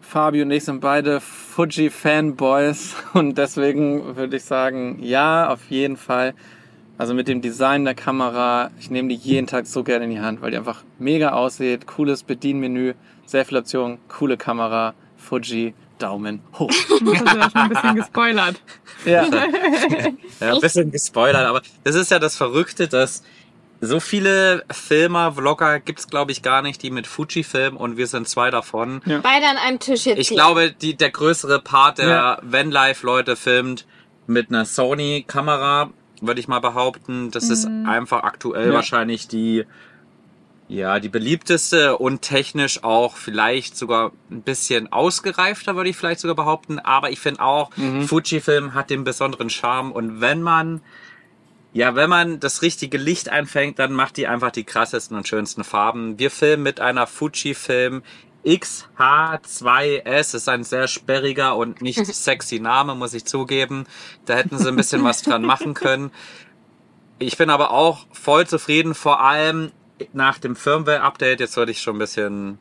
Fabi und ich sind beide Fuji-Fanboys und deswegen würde ich sagen, ja, auf jeden Fall. Also mit dem Design der Kamera, ich nehme die jeden Tag so gerne in die Hand, weil die einfach mega aussieht, cooles Bedienmenü, sehr viele Optionen, coole Kamera, Fuji, Daumen hoch. Das hast du ja schon ein bisschen gespoilert. Ja, Ja, ein bisschen gespoilert, aber das ist ja das Verrückte, dass so viele Filmer, Vlogger gibt's glaube ich gar nicht, die mit Fuji filmen und wir sind zwei davon. Beide an einem Tisch jetzt. Ich hier. glaube, die, der größere Part der Ja. Vanlife-Leute filmt mit einer Sony-Kamera, würde ich mal behaupten. Das ist einfach aktuell Ja. wahrscheinlich die, ja, die beliebteste und technisch auch vielleicht sogar ein bisschen ausgereifter, würde ich vielleicht sogar behaupten. Aber ich finde auch, Fujifilm hat den besonderen Charme und wenn man ja, wenn man das richtige Licht einfängt, dann macht die einfach die krassesten und schönsten Farben. Wir filmen mit einer Fujifilm XH2S. Das ist ein sehr sperriger und nicht sexy Name, muss ich zugeben. Da hätten sie ein bisschen was dran machen können. Ich bin aber auch voll zufrieden, vor allem nach dem Firmware-Update. Jetzt würde ich schon ein bisschen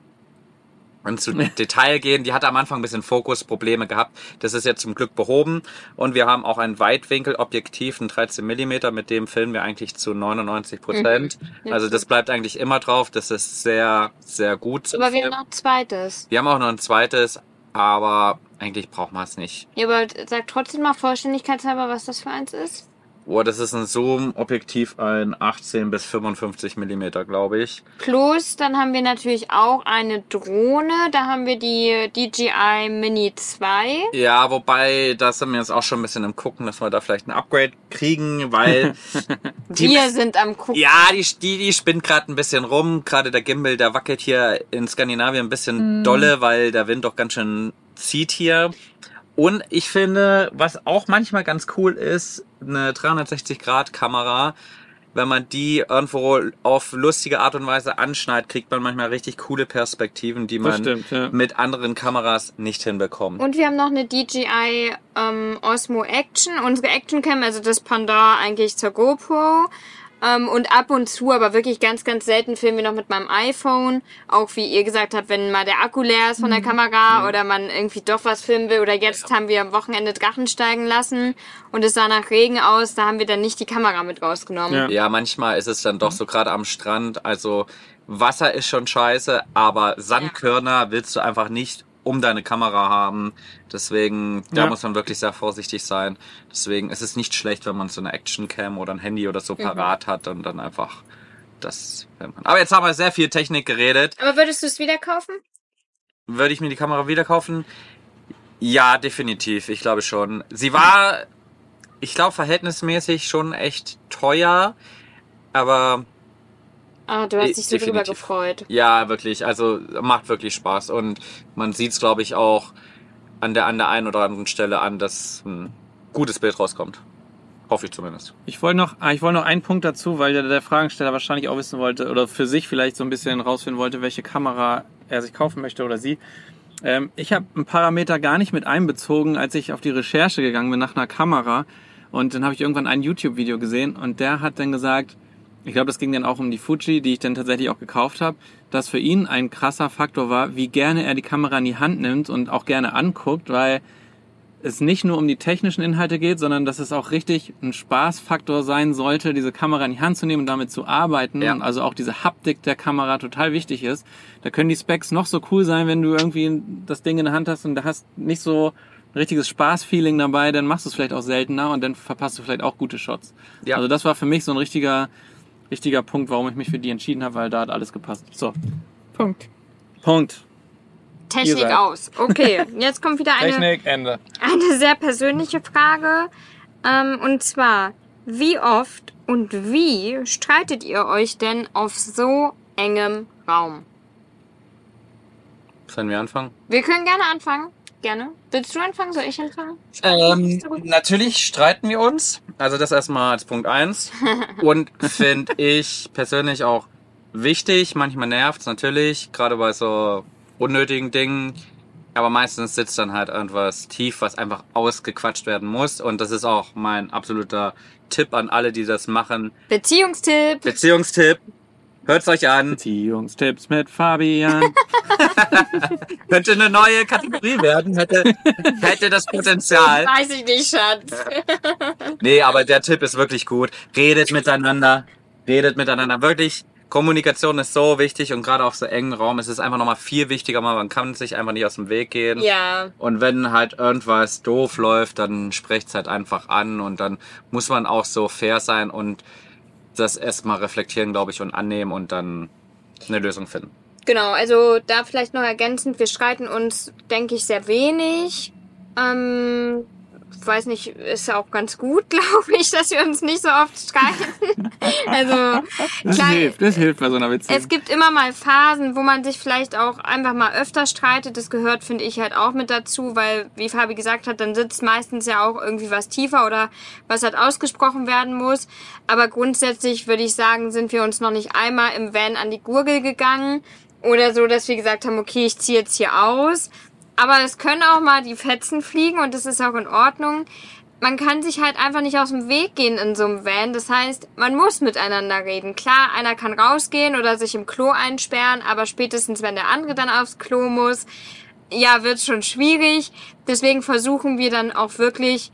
ins Detail gehen. Die hatte am Anfang ein bisschen Fokusprobleme gehabt. Das ist jetzt zum Glück behoben. Und wir haben auch ein Weitwinkelobjektiv, ein 13 Millimeter, mit dem filmen wir eigentlich zu 99 Prozent. Ja, Also das bleibt eigentlich immer drauf. Das ist sehr, sehr gut. Aber wir haben noch ein zweites. wir haben auch noch ein zweites, aber eigentlich braucht man es nicht. Ja, aber sag trotzdem mal vollständigkeitshalber, was das für eins ist. Oh, das ist ein Zoom-Objektiv, ein 18 bis 55 Millimeter, glaube ich. Plus, dann haben wir natürlich auch eine Drohne. Da haben wir die DJI Mini 2. Ja, wobei, da sind wir jetzt auch schon ein bisschen im Gucken, dass wir da vielleicht ein Upgrade kriegen, weil die- Wir sind am gucken. Ja, die, die, die spinnt gerade ein bisschen rum. Gerade der Gimbal, der wackelt hier in Skandinavien ein bisschen dolle, weil der Wind doch ganz schön zieht hier. Und ich finde, was auch manchmal ganz cool ist, eine 360-Grad-Kamera. Wenn man die irgendwo auf lustige Art und Weise anschneidet, kriegt man manchmal richtig coole Perspektiven, die man stimmt, ja. mit anderen Kameras nicht hinbekommt. Und wir haben noch eine DJI ähm, Osmo Action, unsere Action Cam, also das Pendant eigentlich zur GoPro. Ähm, und ab und zu, aber wirklich ganz, ganz selten filmen wir noch mit meinem iPhone. Auch wie ihr gesagt habt, wenn mal der Akku leer ist von der Kamera oder man irgendwie doch was filmen will. Oder jetzt haben wir am Wochenende Drachen steigen lassen und es sah nach Regen aus, da haben wir dann nicht die Kamera mit rausgenommen. Ja. Ja, manchmal ist es dann doch so gerade am Strand. Also Wasser ist schon scheiße, aber Sandkörner willst du einfach nicht um deine Kamera haben. Deswegen, da Ja. muss man wirklich sehr vorsichtig sein. Deswegen ist es nicht schlecht, wenn man so eine Actioncam oder ein Handy oder so parat hat und dann einfach das. Aber jetzt haben wir sehr viel Technik geredet. Aber würdest du es wieder kaufen? Würde ich mir die Kamera wieder kaufen? Ja, definitiv. Ich glaube schon. Sie war, ich glaube, verhältnismäßig schon echt teuer. Aber Ah, du hast dich so drüber gefreut. Ja, wirklich. Also macht wirklich Spaß. Und man sieht es, glaube ich, auch an der, an der einen oder anderen Stelle an, dass ein gutes Bild rauskommt. Hoffe ich zumindest. Ich wollte noch, ah, ich wollte noch einen Punkt dazu, weil der, der Fragensteller wahrscheinlich auch wissen wollte oder für sich vielleicht so ein bisschen rausfinden wollte, welche Kamera er sich kaufen möchte oder sie. Ähm, ich habe einen Parameter gar nicht mit einbezogen, als ich auf die Recherche gegangen bin nach einer Kamera. Und dann habe ich irgendwann ein YouTube-Video gesehen und der hat dann gesagt, ich glaube, das ging dann auch um die Fuji, die ich dann tatsächlich auch gekauft habe, dass für ihn ein krasser Faktor war, wie gerne er die Kamera in die Hand nimmt und auch gerne anguckt, weil es nicht nur um die technischen Inhalte geht, sondern dass es auch richtig ein Spaßfaktor sein sollte, diese Kamera in die Hand zu nehmen und damit zu arbeiten. Ja. Und also auch diese Haptik der Kamera total wichtig ist. Da können die Specs noch so cool sein, wenn du irgendwie das Ding in der Hand hast und da hast nicht so ein richtiges Spaßfeeling dabei, dann machst du es vielleicht auch seltener und dann verpasst du vielleicht auch gute Shots. Ja. Also das war für mich so ein richtiger, richtiger Punkt, warum ich mich für die entschieden habe, weil da hat alles gepasst. So, Punkt. Punkt. Technik aus. Okay, jetzt kommt wieder eine, Technik, Ende. eine sehr persönliche Frage. Ähm, und zwar, wie oft und wie streitet ihr euch denn auf so engem Raum? Sollen wir anfangen? Wir können gerne anfangen. Gerne. Willst du anfangen? Soll ich anfangen? Ähm, natürlich streiten wir uns. Also das erstmal als Punkt eins Und finde ich persönlich auch wichtig. Manchmal nervt's natürlich, gerade bei so unnötigen Dingen. Aber meistens sitzt dann halt irgendwas tief, was einfach ausgequatscht werden muss. Und das ist auch mein absoluter Tipp an alle, die das machen. Beziehungstipp. Beziehungstipp. Hört's euch an. Beziehungstipps mit Fabian. Könnte eine neue Kategorie werden. Hätte, hätte das Potenzial. Weiß ich nicht, Schatz. Nee, aber der Tipp ist wirklich gut. Redet miteinander. Redet miteinander. Wirklich, Kommunikation ist so wichtig und gerade auf so engen Raum ist es einfach nochmal viel wichtiger. Man kann sich einfach nicht aus dem Weg gehen. Ja. Und wenn halt irgendwas doof läuft, dann sprecht's halt einfach an und dann muss man auch so fair sein und das erstmal reflektieren, glaube ich, und annehmen und dann eine Lösung finden. Genau, also da vielleicht noch ergänzend, wir streiten uns, denke ich, sehr wenig. Ähm, weiß nicht, ist auch ganz gut, glaube ich, dass wir uns nicht so oft streiten. also Das klar, hilft, das hilft bei so einer Beziehung. es gibt immer mal Phasen, wo man sich vielleicht auch einfach mal öfter streitet. Das gehört, finde ich, halt auch mit dazu, weil, wie Fabi gesagt hat, dann sitzt meistens ja auch irgendwie was tiefer oder was halt ausgesprochen werden muss. Aber grundsätzlich würde ich sagen, sind wir uns noch nicht einmal im Van an die Gurgel gegangen oder so, dass wir gesagt haben, okay, ich ziehe jetzt hier aus. Aber es können auch mal die Fetzen fliegen und das ist auch in Ordnung. man kann sich halt einfach nicht aus dem Weg gehen in so einem Van. Das heißt, man muss miteinander reden. Klar, einer kann rausgehen oder sich im Klo einsperren, aber spätestens wenn der andere dann aufs Klo muss, ja, wird schon schwierig. Deswegen versuchen wir dann auch wirklich,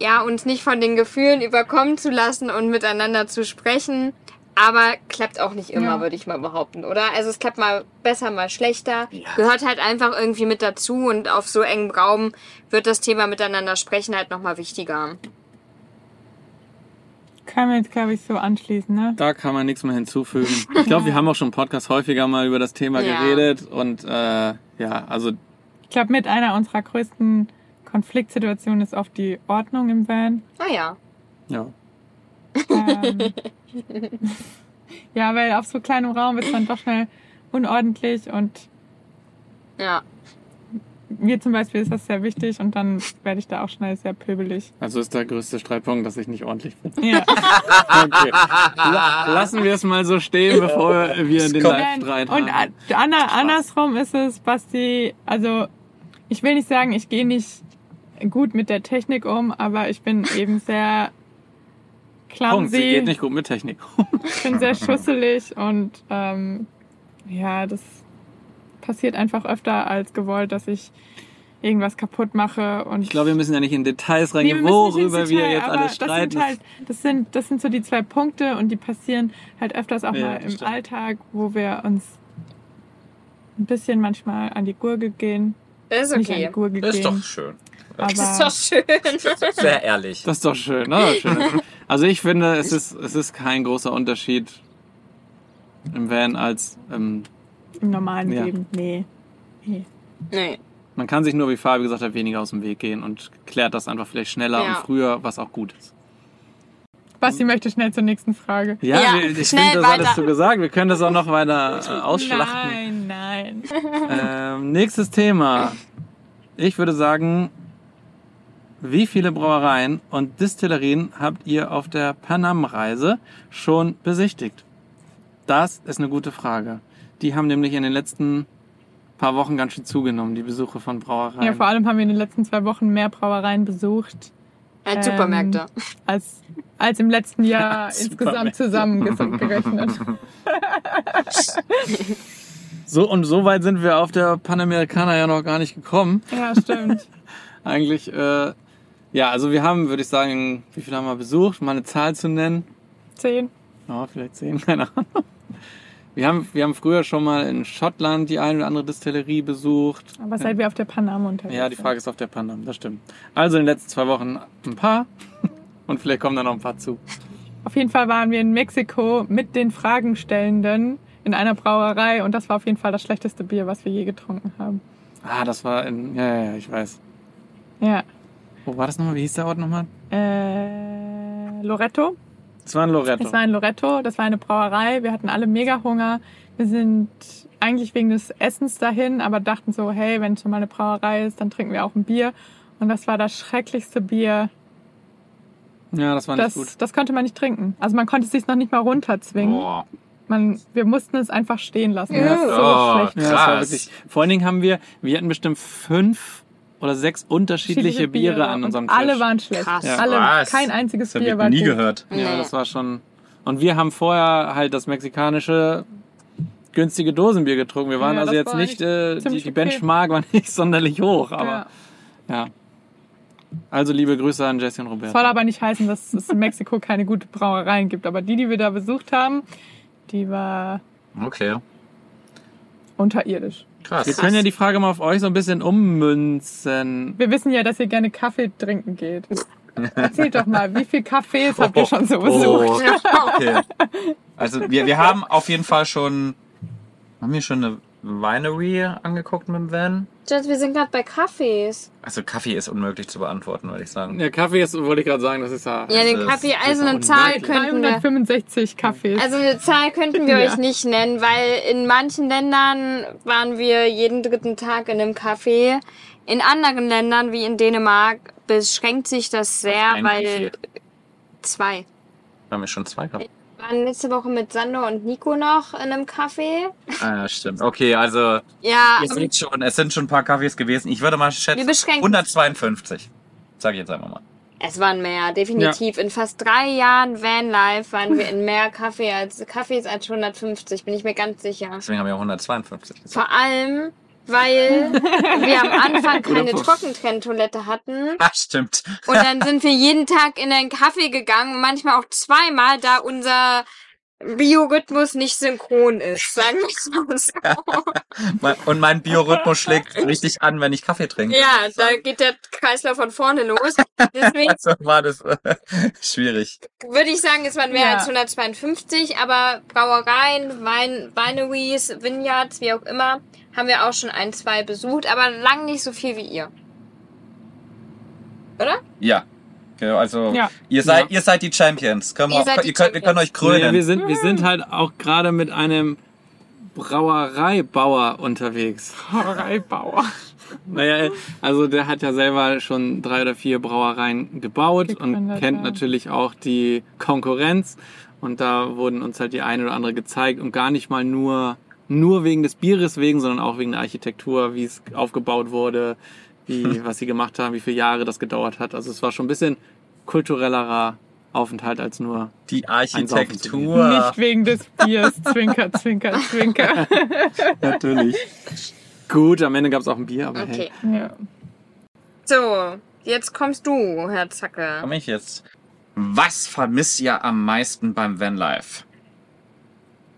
ja, uns nicht von den Gefühlen überkommen zu lassen und miteinander zu sprechen. Aber klappt auch nicht immer, Ja. würde ich mal behaupten, oder? Also es klappt mal besser, mal schlechter. Gehört halt einfach irgendwie mit dazu und auf so engem Raum wird das Thema miteinander sprechen halt nochmal wichtiger. Kann man jetzt, glaube ich, so anschließen, ne? Da kann man nichts mehr hinzufügen. Ich glaube, wir haben auch schon im Podcast häufiger mal über das Thema Ja. geredet und äh, ja, also Ich glaube, mit einer unserer größten Konfliktsituationen ist oft die Ordnung im Van. Ah ja. ja. Ähm, ja, weil auf so kleinem Raum wird es dann doch schnell unordentlich und Ja. mir zum Beispiel ist das sehr wichtig und dann werde ich da auch schnell sehr pöbelig. Also ist der größte Streitpunkt, dass ich nicht ordentlich bin. Ja. Okay. La lassen wir es mal so stehen, bevor wir den Komm. Live-Streit Und haben. Anna, andersrum ist es, Basti, also ich will nicht sagen, ich gehe nicht gut mit der Technik um, aber ich bin eben sehr Punkt, sie geht nicht gut mit Technik. ich bin sehr schusselig und ähm, ja, das passiert einfach öfter als gewollt, dass ich irgendwas kaputt mache und Ich glaube, wir müssen ja nicht in Details Nee, reingehen, wir worüber wir Detail, jetzt aber alles streiten. Das sind, halt, das, sind, das sind so die zwei Punkte und die passieren halt öfters auch Ja, mal im stimmt. Alltag, wo wir uns ein bisschen manchmal an die Gurgel gehen. Das ist Nicht an die okay. Gurgel Das ist gehen. doch schön. Aber Das ist doch schön. Sehr ehrlich. Das ist doch schön, ne? Schön. Also ich finde, es ist, es ist kein großer Unterschied im Van als ähm, im normalen Ja. Leben, nee. nee. nee. man kann sich nur, wie Fabi gesagt hat, weniger aus dem Weg gehen und klärt das einfach vielleicht schneller Ja. und früher, was auch gut ist. Basti möchte schnell zur nächsten Frage. Ja, Ja, wir- ich finde, das hattest du gesagt. Wir können das auch noch weiter äh, ausschlachten. Nein, nein. Ähm, nächstes Thema. Ich würde sagen, wie viele Brauereien und Distillerien habt ihr auf der Panam-Reise schon besichtigt? Das ist eine gute Frage. Die haben nämlich in den letzten paar Wochen ganz schön zugenommen, die Besuche von Brauereien. Ja, vor allem haben wir in den letzten zwei Wochen mehr Brauereien besucht Als Ähm, Supermärkte. als, als im letzten Jahr insgesamt zusammengerechnet. so und so weit sind wir auf der Panamericana ja noch gar nicht gekommen. Ja, stimmt. Eigentlich, äh, ja, also wir haben, würde ich sagen, wie viele haben wir besucht? Mal eine Zahl zu nennen. Zehn. Ja, vielleicht zehn, keine Ahnung. Wir haben, wir haben früher schon mal in Schottland die eine oder andere Distillerie besucht. Aber seit wir auf der Panama unterwegs Ja, die sind. Frage ist auf der Panam, das stimmt. Also in den letzten zwei Wochen ein paar und vielleicht kommen da noch ein paar zu. Auf jeden Fall waren wir in Mexiko mit den Fragenstellenden in einer Brauerei und das war auf jeden Fall das schlechteste Bier, was wir je getrunken haben. Ah, das war in, ja, ja, ja, ich weiß. Ja. Wo war das nochmal? Wie hieß der Ort nochmal? Äh, Loretto. Das war in Loretto. Das war in Loretto, das war eine Brauerei. Wir hatten alle mega Hunger. Wir sind eigentlich wegen des Essens dahin, aber dachten so, hey, wenn schon mal eine Brauerei ist, dann trinken wir auch ein Bier. Und das war das schrecklichste Bier. ja, das war nicht Das, gut. das konnte man nicht trinken. Also man konnte es sich noch nicht mal runterzwingen. Boah. Man, wir mussten es einfach stehen lassen. Ja. Das ist so Oh, schlecht. Ja, das war Krass. wirklich. Vor allen Dingen haben wir, wir hatten bestimmt fünf oder sechs unterschiedliche Biere, an und unserem Tisch. Alle waren schlecht. Krass. Ja. Alle, Was? kein einziges Das Bier ich war nie gut. gehört. Ja, das war schon. Und wir haben vorher halt das mexikanische günstige Dosenbier getrunken. Wir waren Ja, also jetzt war nicht, äh, die, die okay. Benchmark war nicht sonderlich hoch, aber Ja. ja. Also liebe Grüße an Jesse und Das Roberto. soll aber nicht heißen, dass es in Mexiko keine gute Brauereien gibt. Aber die, die wir da besucht haben, die war Okay. unterirdisch. Krass. Wir können ja die Frage mal auf euch so ein bisschen ummünzen. Wir wissen ja, dass ihr gerne Kaffee trinken geht. Erzählt doch mal, wie viel Cafés habt ihr schon so besucht? Oh, okay. Also wir, wir haben auf jeden Fall schon, haben wir schon eine Winery angeguckt mit dem Van? Jess, wir sind gerade bei Kaffees. Also Kaffee ist unmöglich zu beantworten, würde ich sagen. Ja, Kaffee ist, wollte ich gerade sagen, das ist ja. Ja, den Kaffee, also eine Zahl könnten wir. 365 Kaffees. Also eine Zahl könnten wir Ja. euch nicht nennen, weil in manchen Ländern waren wir jeden dritten Tag in einem Café. In anderen Ländern, wie in Dänemark, beschränkt sich das sehr, weil zwei. Haben wir schon zwei gehabt? Wir waren letzte Woche mit Sandro und Nico noch in einem Café. Ah, ja, stimmt. Okay, also Ja, ihr seht schon, es sind schon ein paar Kaffees gewesen. Ich würde mal wir schätzen, beschränken 152. Sag ich jetzt einfach mal. Es waren mehr, definitiv. In fast drei Jahren Vanlife waren wir in mehr Kaffee als Kaffees als 150, bin ich mir ganz sicher. Deswegen haben wir 152. Vor allem, weil wir am Anfang keine. Trockentrenntoilette hatten. Ah, stimmt. Und dann sind wir jeden Tag in einen Kaffee gegangen, manchmal auch zweimal, da unser Biorhythmus nicht synchron ist, sagen wir es mal so. Und mein Biorhythmus schlägt richtig an, wenn ich Kaffee trinke. Ja, da geht der Kreislauf von vorne los. Deswegen Also war das schwierig. würde ich sagen, es waren mehr Ja. als 152, aber Brauereien, Wein, Wineries, Vineyards, wie auch immer, haben wir auch schon ein, zwei besucht, aber lang nicht so viel wie ihr. Oder? Ja. Genau, Also Ja. ihr seid Ja. ihr seid die Champions. Können wir Ihr die ihr, könnt, wir können euch krönen. Naja, wir, sind, wir sind halt auch gerade mit einem Brauereibauer unterwegs. Brauereibauer. Naja, also der hat ja selber schon drei oder vier Brauereien gebaut und kennt ja. natürlich auch die Konkurrenz. Und da wurden uns halt die eine oder andere gezeigt und gar nicht mal nur, nur wegen des Bieres wegen, sondern auch wegen der Architektur, wie es aufgebaut wurde, wie, was sie gemacht haben, wie viele Jahre das gedauert hat. Also es war schon ein bisschen kulturellerer Aufenthalt als nur. die Architektur. Nicht wegen des Biers. Zwinker, zwinker, zwinker. Natürlich. Gut, am Ende gab es auch ein Bier, aber Okay. hey. Ja. So, jetzt kommst du, Herr Zacke. Komm ich jetzt. Was vermisst ihr am meisten beim Vanlife?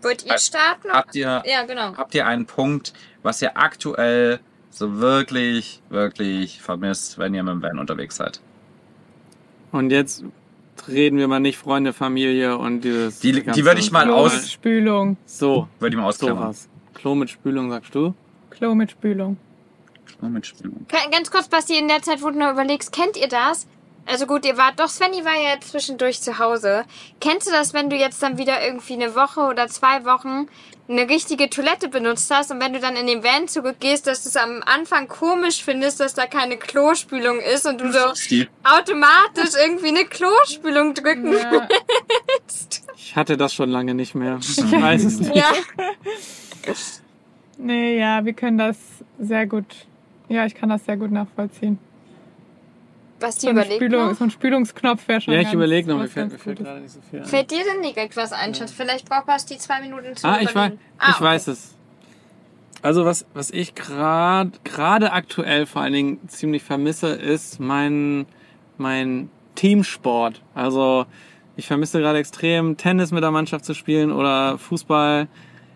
Wollt ihr starten? Habt ihr Ja, genau. habt ihr einen Punkt, was ihr aktuell so wirklich wirklich vermisst, wenn ihr mit dem Van unterwegs seid? Und jetzt reden wir mal nicht Freunde, Familie und dieses. Die- die würde ich mal Klo aus- mit Spülung. So, Würde ich mal ausklammern. sowas. Klo mit Spülung, sagst du? Klo mit Spülung. Nur mit Spülung. Ganz kurz, Basti, in der Zeit, wo du noch überlegst, kennt ihr das? Also gut, ihr wart, doch Svenny war ja zwischendurch zu Hause. Kennst du das, wenn du jetzt dann wieder irgendwie eine Woche oder zwei Wochen eine richtige Toilette benutzt hast und wenn du dann in den Van zurückgehst, dass du es am Anfang komisch findest, dass da keine Klospülung ist und du so Stil. automatisch irgendwie eine Klospülung drücken Ja. Ich hatte das schon lange nicht mehr. Ich weiß es nicht. Ja. Nee, ja, wir können das sehr gut. Ja, ich kann das sehr gut nachvollziehen. So, eine überlegt Spülung, so ein Spülungsknopf wäre schon Ja, ich überlege noch, mir was fällt, mir fällt gerade nicht so viel ein. Fällt dir denn direkt was ein, Schatz? Vielleicht braucht Basti zwei Minuten zu Ah, ich, weiß, überlegen. Ah, ich okay. weiß es. Also was, was ich gerade gerade aktuell vor allen Dingen ziemlich vermisse, ist mein, mein Teamsport. Also ich vermisse gerade extrem Tennis mit der Mannschaft zu spielen oder Fußball.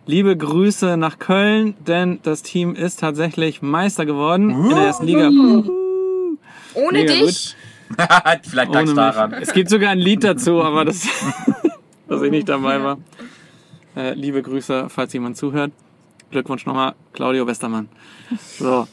Liebe Grüße nach Köln, denn das Team ist tatsächlich Meister geworden in der ersten Liga. Ohne Mega dich? Vielleicht lag's mich. daran. Es gibt sogar ein Lied dazu, aber das, dass ich nicht dabei war. Äh, liebe Grüße, falls jemand zuhört. Glückwunsch nochmal, Claudio Westermann. So.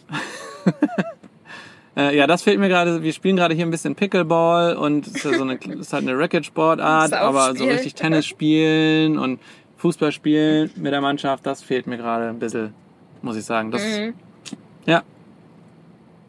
äh, ja, das fehlt mir gerade. Wir spielen gerade hier ein bisschen Pickleball und es ist, ja so eine, es ist halt eine Racket-Sportart, aber so richtig Tennis spielen und Fußball spielen mit der Mannschaft, das fehlt mir gerade ein bisschen, muss ich sagen. Das, Mhm. Ja,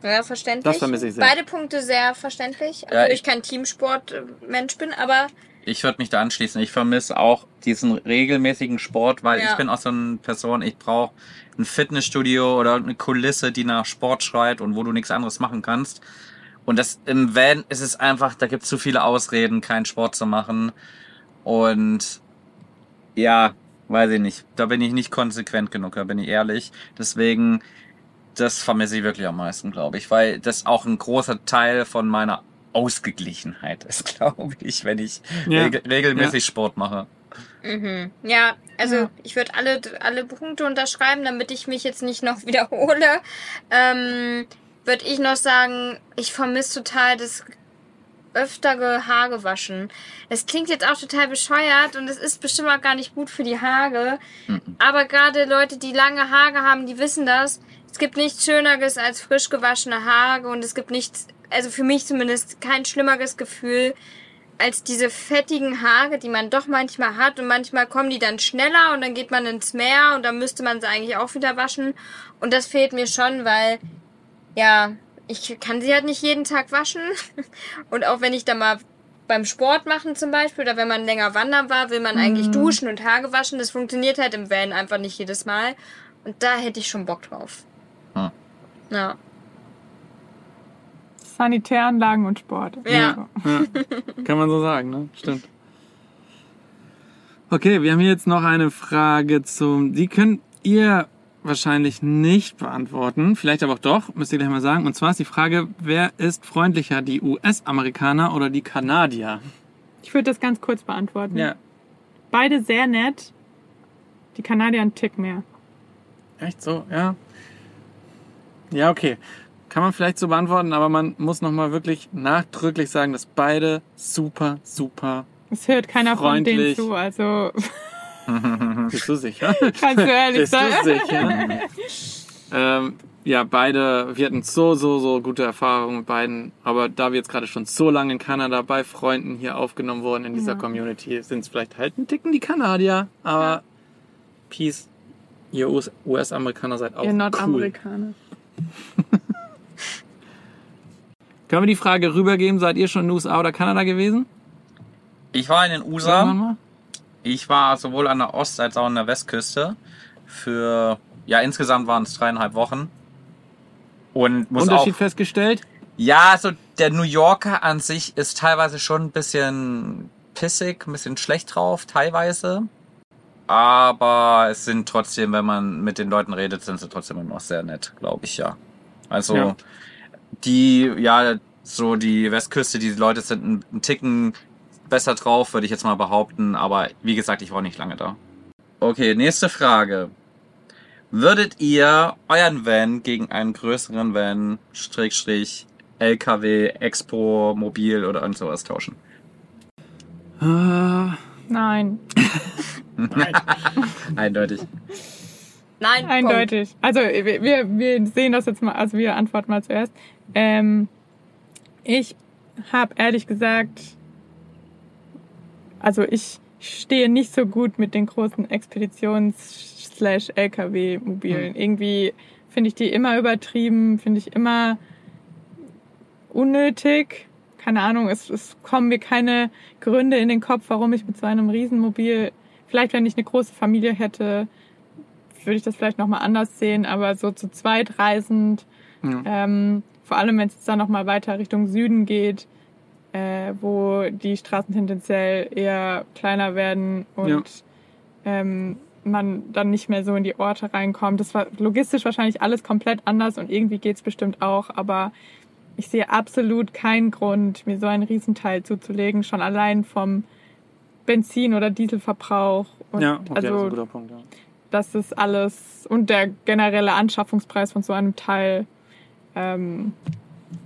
Ja, verständlich. Das vermisse ich sehr. Beide Punkte sehr verständlich, Ja, obwohl ich- ich kein Teamsport-Mensch bin, aber Ich würde mich da anschließen. Ich vermisse auch diesen regelmäßigen Sport, weil Ja. ich bin auch so eine Person, ich brauche ein Fitnessstudio oder eine Kulisse, die nach Sport schreit und wo du nichts anderes machen kannst. Und das im Van ist es einfach, da gibt es zu viele Ausreden, keinen Sport zu machen. Und ja, weiß ich nicht. Da bin ich nicht konsequent genug, da bin ich ehrlich. Deswegen, das vermisse ich wirklich am meisten, glaube ich, weil das auch ein großer Teil von meiner Ausgeglichenheit ist, glaube ich, wenn ich Ja. regel regelmäßig Sport mache. mhm. ja, also Ja. ich würde alle, alle Punkte unterschreiben, damit ich mich jetzt nicht noch wiederhole. Ähm, würde ich noch sagen, ich vermisse total das öftere Haare waschen. Es klingt jetzt auch total bescheuert und es ist bestimmt auch gar nicht gut für die Haare. Mhm. Aber gerade Leute, die lange Haare haben, die wissen das. Es gibt nichts Schöneres als frisch gewaschene Haare und es gibt nichts, also für mich zumindest, kein schlimmeres Gefühl als diese fettigen Haare, die man doch manchmal hat und manchmal kommen die dann schneller und dann geht man ins Meer und dann müsste man sie eigentlich auch wieder waschen und das fehlt mir schon, weil ja, ich kann sie halt nicht jeden Tag waschen und auch wenn ich da mal beim Sport machen zum Beispiel oder wenn man länger wandern war, will man eigentlich duschen und Haare waschen. Das funktioniert halt im Van einfach nicht jedes Mal. Und da hätte ich schon Bock drauf. Hm. Ja. Sanitäranlagen und Sport. Ja. Kann man so sagen, ne? Stimmt. Okay, wir haben hier jetzt noch eine Frage zum. Die könnt ihr wahrscheinlich nicht beantworten. Vielleicht aber auch doch, müsst ihr gleich mal sagen. Und zwar ist die Frage, wer ist freundlicher, die US-Amerikaner oder die Kanadier? Ich würde das ganz kurz beantworten. Ja. Beide sehr nett. Die Kanadier einen Tick mehr. Echt so? Ja. Ja, okay. Kann man vielleicht so beantworten, aber man muss nochmal wirklich nachdrücklich sagen, dass beide super, super. Es hört keiner von denen Freundlich. zu, also Bist du sicher? kannst du ehrlich Bist du sein. sicher? ähm, ja, beide, wir hatten so, so, so gute Erfahrungen mit beiden. Aber da wir jetzt gerade schon so lange in Kanada bei Freunden hier aufgenommen wurden in dieser Ja. Community, sind es vielleicht halt ein Ticken die Kanadier. Aber Peace, ihr US- US-Amerikaner seid auch Ihr cool. Nordamerikaner. Können wir die Frage rübergeben, seid ihr schon in den USA oder Kanada gewesen? Ich war in den USA. Ich war sowohl an der Ost- als auch an der Westküste. Für, ja, insgesamt waren es dreieinhalb Wochen. Und muss auch, Unterschied festgestellt? ja, so der New Yorker an sich ist teilweise schon ein bisschen pissig, ein bisschen schlecht drauf, teilweise. Aber es sind trotzdem, wenn man mit den Leuten redet, sind sie trotzdem immer noch sehr nett, glaube ich, ja. Also, Ja. die, ja, so die Westküste, die Leute sind ein, ein Ticken besser drauf, würde ich jetzt mal behaupten. Aber wie gesagt, ich war nicht lange da. Okay, nächste Frage. Würdet ihr euren Van gegen einen größeren Van, Strich, LKW, Expo, Mobil oder irgend sowas tauschen? Äh, Nein, Eindeutig. Nein, eindeutig. Also wir, wir- sehen das jetzt mal, also wir antworten mal zuerst. Ähm, ich habe ehrlich gesagt, also ich stehe nicht so gut mit den großen Expeditions-LKW-Mobilen. Irgendwie finde ich die immer übertrieben, finde ich immer unnötig. Keine Ahnung, es, es kommen mir keine Gründe in den Kopf, warum ich mit so einem Riesenmobil, vielleicht wenn ich eine große Familie hätte, würde ich das vielleicht nochmal anders sehen, aber so zu zweit reisend, Ja. ähm, vor allem wenn es jetzt dann nochmal weiter Richtung Süden geht, äh, wo die Straßen tendenziell eher kleiner werden und Ja. ähm, man dann nicht mehr so in die Orte reinkommt. Das war logistisch wahrscheinlich alles komplett anders und irgendwie geht's bestimmt auch, aber ich sehe absolut keinen Grund, mir so einen Riesenteil zuzulegen, schon allein vom Benzin- oder Dieselverbrauch. Und ja, okay, das ist ein also guter Punkt. Ja. das ist alles und der generelle Anschaffungspreis von so einem Teil ähm,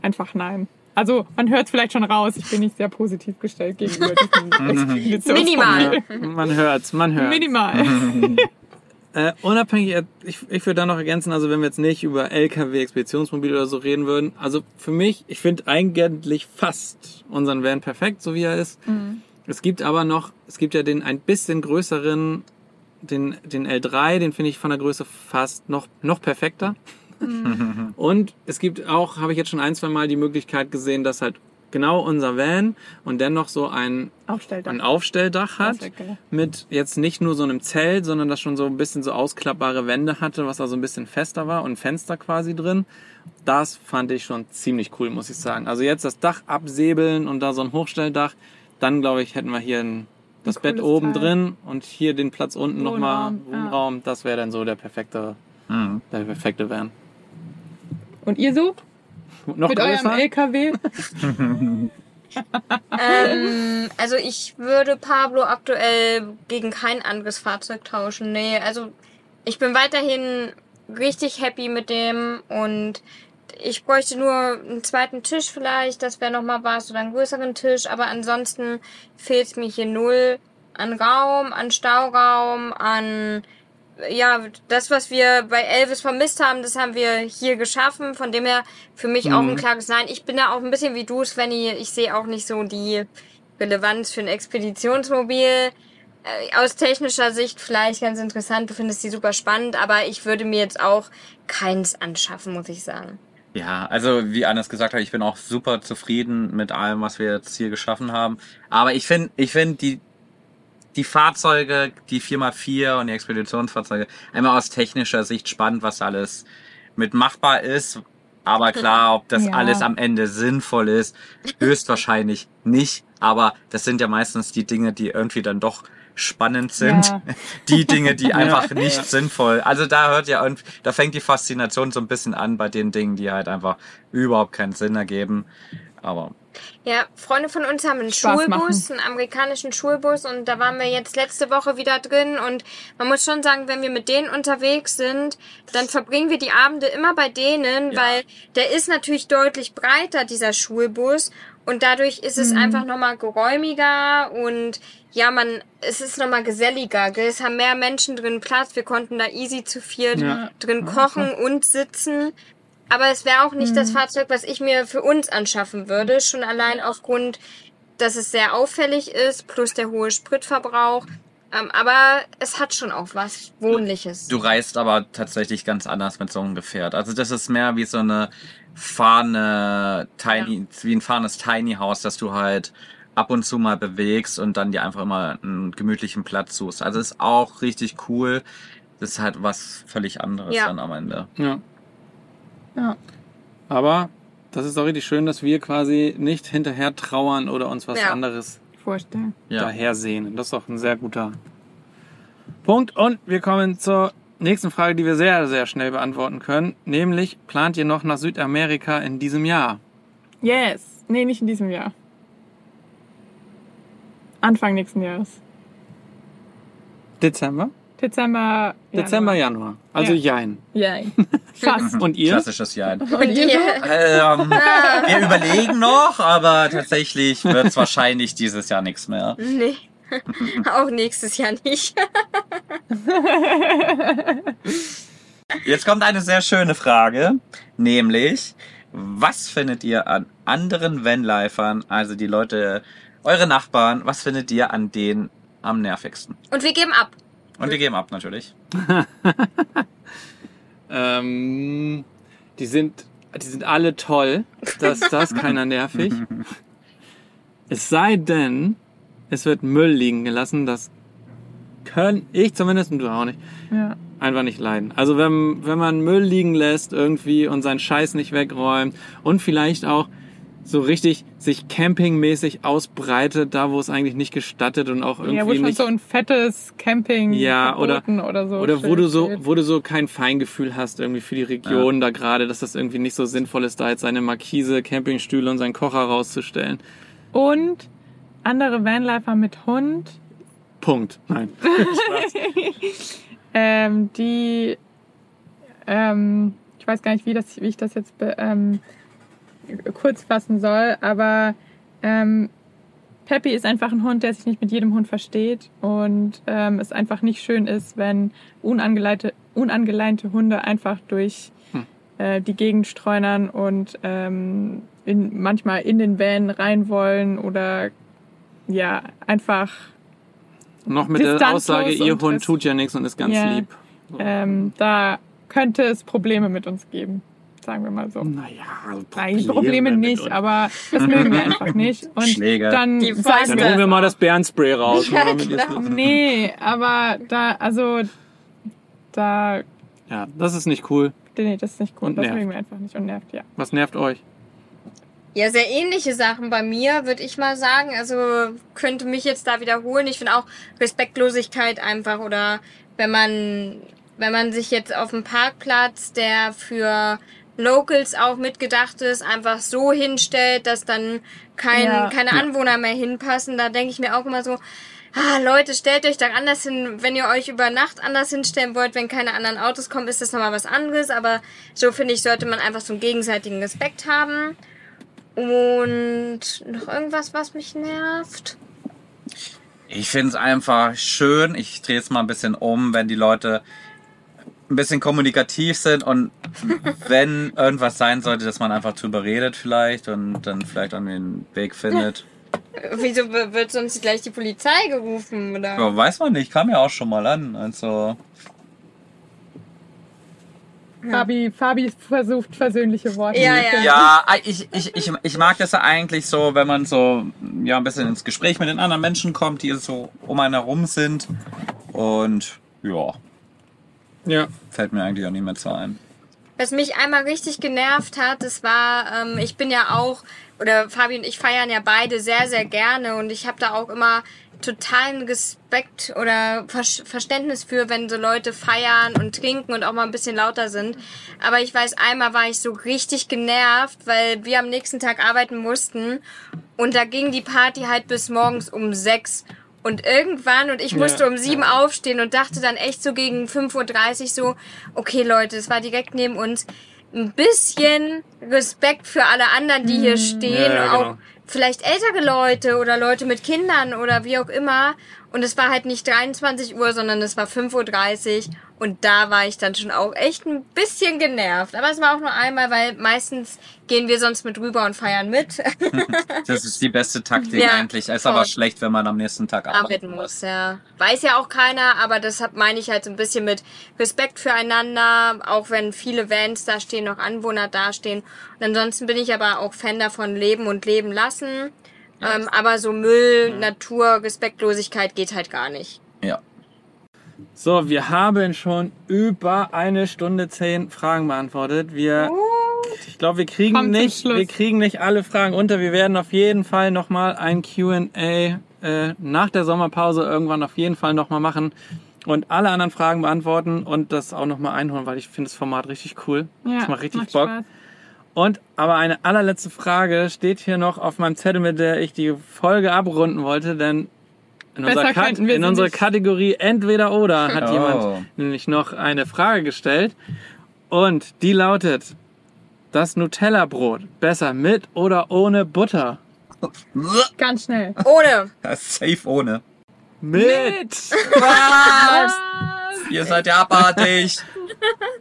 einfach nein. Also man hört es vielleicht schon raus, ich bin nicht sehr positiv gestellt gegenüber diesem. Minimal. Man hört's, man hört's. Minimal. Äh, unabhängig, äh, ich, ich würde da noch ergänzen, also wenn wir jetzt nicht über LKW, Expeditionsmobil oder so reden würden, also für mich, ich finde eigentlich fast unseren Van perfekt, so wie er ist. Es gibt aber noch, es gibt ja den ein bisschen größeren, den, den L3, den finde ich von der Größe fast noch, noch perfekter. Und es gibt auch, habe ich jetzt schon ein, zwei Mal die Möglichkeit gesehen, dass halt genau unser Van und dennoch so ein, Aufstelldach. ein Aufstelldach hat geil. mit jetzt nicht nur so einem Zelt, sondern das schon so ein bisschen so ausklappbare Wände hatte, was also ein bisschen fester war und ein Fenster quasi drin. Das fand ich schon ziemlich cool, muss ich sagen. Also jetzt das Dach absäbeln und da so ein Hochstelldach, dann glaube ich, hätten wir hier ein, das Ein Bett oben Teil. drin und hier den Platz unten nochmal, Wohnraum, ja. Das wäre dann so der perfekte, Mhm. der perfekte Van. Und ihr so? Noch Mit eurem größer? LKW? Ähm, also ich würde Pablo aktuell gegen kein anderes Fahrzeug tauschen. Nee, also ich bin weiterhin richtig happy mit dem und ich bräuchte nur einen zweiten Tisch vielleicht, das wäre nochmal was, oder einen größeren Tisch, aber ansonsten fehlt mir hier null an Raum, an Stauraum, an ja, das, was wir bei Elvis vermisst haben, das haben wir hier geschaffen. Von dem her für mich auch ein klares Nein. Ich bin da auch ein bisschen wie du, Svenny. Ich sehe auch nicht so die Relevanz für ein Expeditionsmobil. Äh, Aus technischer Sicht vielleicht ganz interessant. Du findest die super spannend, aber ich würde mir jetzt auch keins anschaffen, muss ich sagen. Ja, also wie Annes gesagt hat, ich bin auch super zufrieden mit allem, was wir jetzt hier geschaffen haben. Aber ich finde, ich finde die die Fahrzeuge, die 4x4 und die Expeditionsfahrzeuge, einmal aus technischer Sicht spannend, was alles mit machbar ist. Aber klar, ob das Ja. alles am Ende sinnvoll ist, höchstwahrscheinlich nicht. Aber das sind ja meistens die Dinge, die irgendwie dann doch spannend sind. Ja. Die Dinge, die einfach nicht sinnvoll. Also da hört ja irgendwie, da fängt die Faszination so ein bisschen an bei den Dingen, die halt einfach überhaupt keinen Sinn ergeben. Aber Ja, Freunde von uns haben einen Spaß Schulbus, einen amerikanischen Schulbus und da waren wir jetzt letzte Woche wieder drin und man muss schon sagen, wenn wir mit denen unterwegs sind, dann verbringen wir die Abende immer bei denen, Ja. weil der ist natürlich deutlich breiter, dieser Schulbus und dadurch ist es einfach nochmal geräumiger und ja, man, es ist nochmal geselliger, gell? es haben mehr Menschen drin Platz, wir konnten da easy zu viert Ja. drin kochen und sitzen. Aber es wäre auch nicht das Fahrzeug, was ich mir für uns anschaffen würde. Schon allein aufgrund, dass es sehr auffällig ist, plus der hohe Spritverbrauch. Ähm, aber es hat schon auch was Wohnliches. du reist aber tatsächlich ganz anders mit so einem Gefährt. Also das ist mehr wie so eine fahrende Tiny, wie ein fahrendes Tiny House, dass du halt ab und zu mal bewegst und dann dir einfach immer einen gemütlichen Platz suchst. Also ist auch richtig cool. Das ist halt was völlig anderes Ja. dann am Ende. Ja. Ja. Aber das ist doch richtig schön, dass wir quasi nicht hinterher trauern oder uns was Ja. anderes Vorstellen. Ja. daher sehen. Das ist doch ein sehr guter Punkt. Und wir kommen zur nächsten Frage, die wir sehr, sehr schnell beantworten können. Nämlich, plant ihr noch nach Südamerika in diesem Jahr? Yes. Nee, nicht in diesem Jahr. Anfang nächsten Jahres. Dezember? Dezember. Dezember, Januar. Also Ja. Jein. Ja. Fast. Und ihr? Klassisches Jahr. Und ihr? Ähm, wir überlegen noch, aber tatsächlich wird es wahrscheinlich dieses Jahr nichts mehr. Nee. auch nächstes Jahr nicht. Jetzt kommt eine sehr schöne Frage, nämlich, was findet ihr an anderen Vanlifern, also die Leute, eure Nachbarn, was findet ihr an denen am nervigsten? Und wir geben ab. Und wir geben ab natürlich. Ähm, die sind, die sind alle toll. Das, das ist keiner nervig. Es sei denn, es wird Müll liegen gelassen. Das können ich zumindest und du auch nicht Ja. einfach nicht leiden. Also wenn, wenn man Müll liegen lässt irgendwie und seinen Scheiß nicht wegräumt und vielleicht auch so richtig sich campingmäßig ausbreitet, da wo es eigentlich nicht gestattet und auch irgendwie Ja, wo schon nicht so ein fettes Camping Ja, oder- oder so. oder wo du so, wo du so kein Feingefühl hast irgendwie für die Region da gerade, dass das irgendwie nicht so sinnvoll ist, da jetzt seine Markise, Campingstühle und seinen Kocher rauszustellen. Und andere Vanlifer mit Hund, Punkt. Nein. ähm, die, ähm, ich weiß gar nicht, wie, das, wie ich das jetzt be, ähm, kurz fassen soll, aber ähm, Peppy ist einfach ein Hund, der sich nicht mit jedem Hund versteht und ähm, es einfach nicht schön ist, wenn unangeleite, unangeleinte Hunde einfach durch Hm. äh, die Gegend streunern und ähm, in, manchmal in den Van rein wollen oder ja, einfach Noch mit der Aussage, ihr und Hund es- tut ja nichts und ist ganz Ja. lieb. So. ähm, da könnte es Probleme mit uns geben, sagen wir mal so. Naja, also Nein, Probleme mit nicht, aber das mögen wir einfach nicht. Und Schläge. dann Die sagen Dann wir holen wir mal das Bärenspray raus. Ja. Nee, aber da, also, da, ja, das ist nicht cool. nee, das ist nicht gut. Und das nervt. mögen wir einfach nicht und nervt, ja. Was nervt euch? Ja, sehr ähnliche Sachen bei mir, würde ich mal sagen. Also könnte mich jetzt da wiederholen. Ich finde auch Respektlosigkeit einfach oder wenn man, wenn man sich jetzt auf dem Parkplatz, der für Locals auch mitgedacht ist, einfach so hinstellt, dass dann kein, Ja. keine. Anwohner mehr hinpassen. Da denke ich mir auch immer so, ah, Leute, stellt euch da anders hin. Wenn ihr euch über Nacht anders hinstellen wollt, wenn keine anderen Autos kommen, ist das nochmal was anderes. Aber so finde ich, sollte man einfach so einen gegenseitigen Respekt haben. Und noch irgendwas, was mich nervt. Ich finde es einfach schön, ich drehe es mal ein bisschen um, wenn die Leute ein bisschen kommunikativ sind und wenn irgendwas sein sollte, dass man einfach drüber redet vielleicht und dann vielleicht an den Weg findet. Wieso wird sonst gleich die Polizei gerufen? Oder? Ja, weiß man nicht, kam ja auch schon mal an. Also Fabi, Fabi versucht versöhnliche Worte. Ja, zu ja. Ja, ich, ich, ich, ich mag das ja eigentlich so, wenn man so ja ein bisschen ins Gespräch mit den anderen Menschen kommt, die so um einen herum sind. Und ja, Ja. fällt mir eigentlich auch nicht mehr zu ein. Was mich einmal richtig genervt hat, das war, ähm, ich bin ja auch, oder Fabi und ich feiern ja beide sehr, sehr gerne und ich habe da auch immer totalen Respekt oder Ver Verständnis für, wenn so Leute feiern und trinken und auch mal ein bisschen lauter sind. Aber ich weiß, einmal war ich so richtig genervt, weil wir am nächsten Tag arbeiten mussten und da ging die Party halt bis morgens um sechs. Und irgendwann, und ich musste Ja, um sieben aufstehen und dachte dann echt so gegen 5.30 Uhr so, okay Leute, es war direkt neben uns, ein bisschen Respekt für alle anderen, die hier stehen, Ja, ja, auch genau. vielleicht ältere Leute oder Leute mit Kindern oder wie auch immer. Und es war halt nicht 23 Uhr, sondern es war 5.30 Uhr. Und da war ich dann schon auch echt ein bisschen genervt. Aber es war auch nur einmal, weil meistens gehen wir sonst mit rüber und feiern mit. Das ist die beste Taktik Ja, eigentlich. Ist aber schlecht, wenn man am nächsten Tag arbeiten, arbeiten muss, ja. Weiß ja auch keiner, aber deshalb meine ich halt so ein bisschen mit Respekt füreinander, auch wenn viele Vans da stehen, noch Anwohner da stehen. Und ansonsten bin ich aber auch Fan davon, leben und leben lassen. Ähm, aber so Müll, Natur, Respektlosigkeit geht halt gar nicht. Ja. So, wir haben schon über eine Stunde zehn Fragen beantwortet. Wir, ich glaube, wir kriegen Kommt nicht, wir kriegen nicht alle Fragen unter. Wir werden auf jeden Fall noch mal ein Q&A äh, nach der Sommerpause irgendwann auf jeden Fall noch mal machen und alle anderen Fragen beantworten und das auch noch mal einholen, weil ich finde das Format richtig cool. Ja, das macht richtig macht Bock. Spaß. Und aber eine allerletzte Frage steht hier noch auf meinem Zettel, mit der ich die Folge abrunden wollte, denn in, unserer, Kat in unserer. Kategorie Entweder oder hat Oh. jemand nämlich noch eine Frage gestellt und die lautet: Das Nutella-Brot besser mit oder ohne Butter? Ganz schnell. Ohne. Safe ohne. Mit! Was? Ihr seid ja abartig.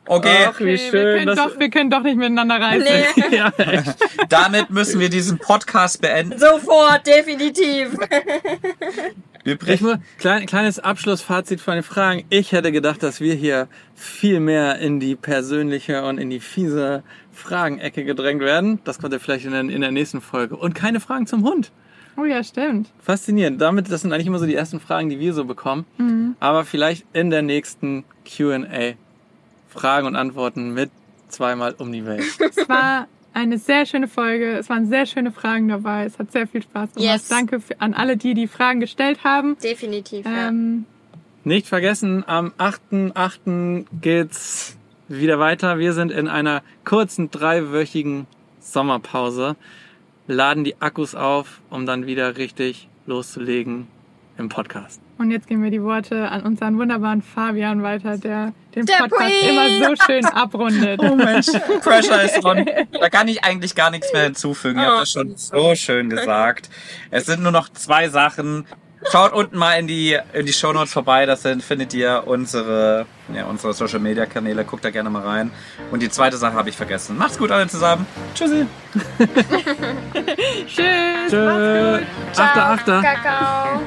Okay, Ach, wie Okay, wir, schön. können doch, wir können doch nicht miteinander reisen. Nee. ja, echt. damit müssen wir diesen Podcast beenden. Sofort, definitiv. Wir Ich brechen. muss, klein, kleines Abschlussfazit von den Fragen. Ich hätte gedacht, dass wir hier viel mehr in die persönliche und in die fiese Fragenecke gedrängt werden. Das kommt ja vielleicht in der, in der nächsten Folge. Und keine Fragen zum Hund. Oh ja, stimmt. Faszinierend. Damit, das sind eigentlich immer so die ersten Fragen, die wir so bekommen. Mhm. Aber vielleicht in der nächsten Q&A. Fragen und Antworten mit zweimal um die Welt. Es war eine sehr schöne Folge. Es waren sehr schöne Fragen dabei. Es hat sehr viel Spaß gemacht. Yes. Danke für, an alle, die die Fragen gestellt haben. Definitiv, ja. Ähm, Nicht vergessen, am 8.8. geht's wieder weiter. Wir sind in einer kurzen dreiwöchigen Sommerpause, laden die Akkus auf, um dann wieder richtig loszulegen im Podcast. Und jetzt geben wir die Worte an unseren wunderbaren Fabian weiter, der den Der Podcast Poet. immer so schön abrundet. Oh Mensch, Pressure ist on. Da kann ich eigentlich gar nichts mehr hinzufügen. Ihr habt das schon so schön gesagt. Es sind nur noch zwei Sachen. Schaut unten mal in die, in die Shownotes vorbei. Das sind, findet ihr unsere, ja, unsere Social Media Kanäle. Guckt da gerne mal rein. Und die zweite Sache habe ich vergessen. Macht's gut alle zusammen. Tschüssi. Tschüss. Tschö. Macht's gut. Achter, Achter. Kakao.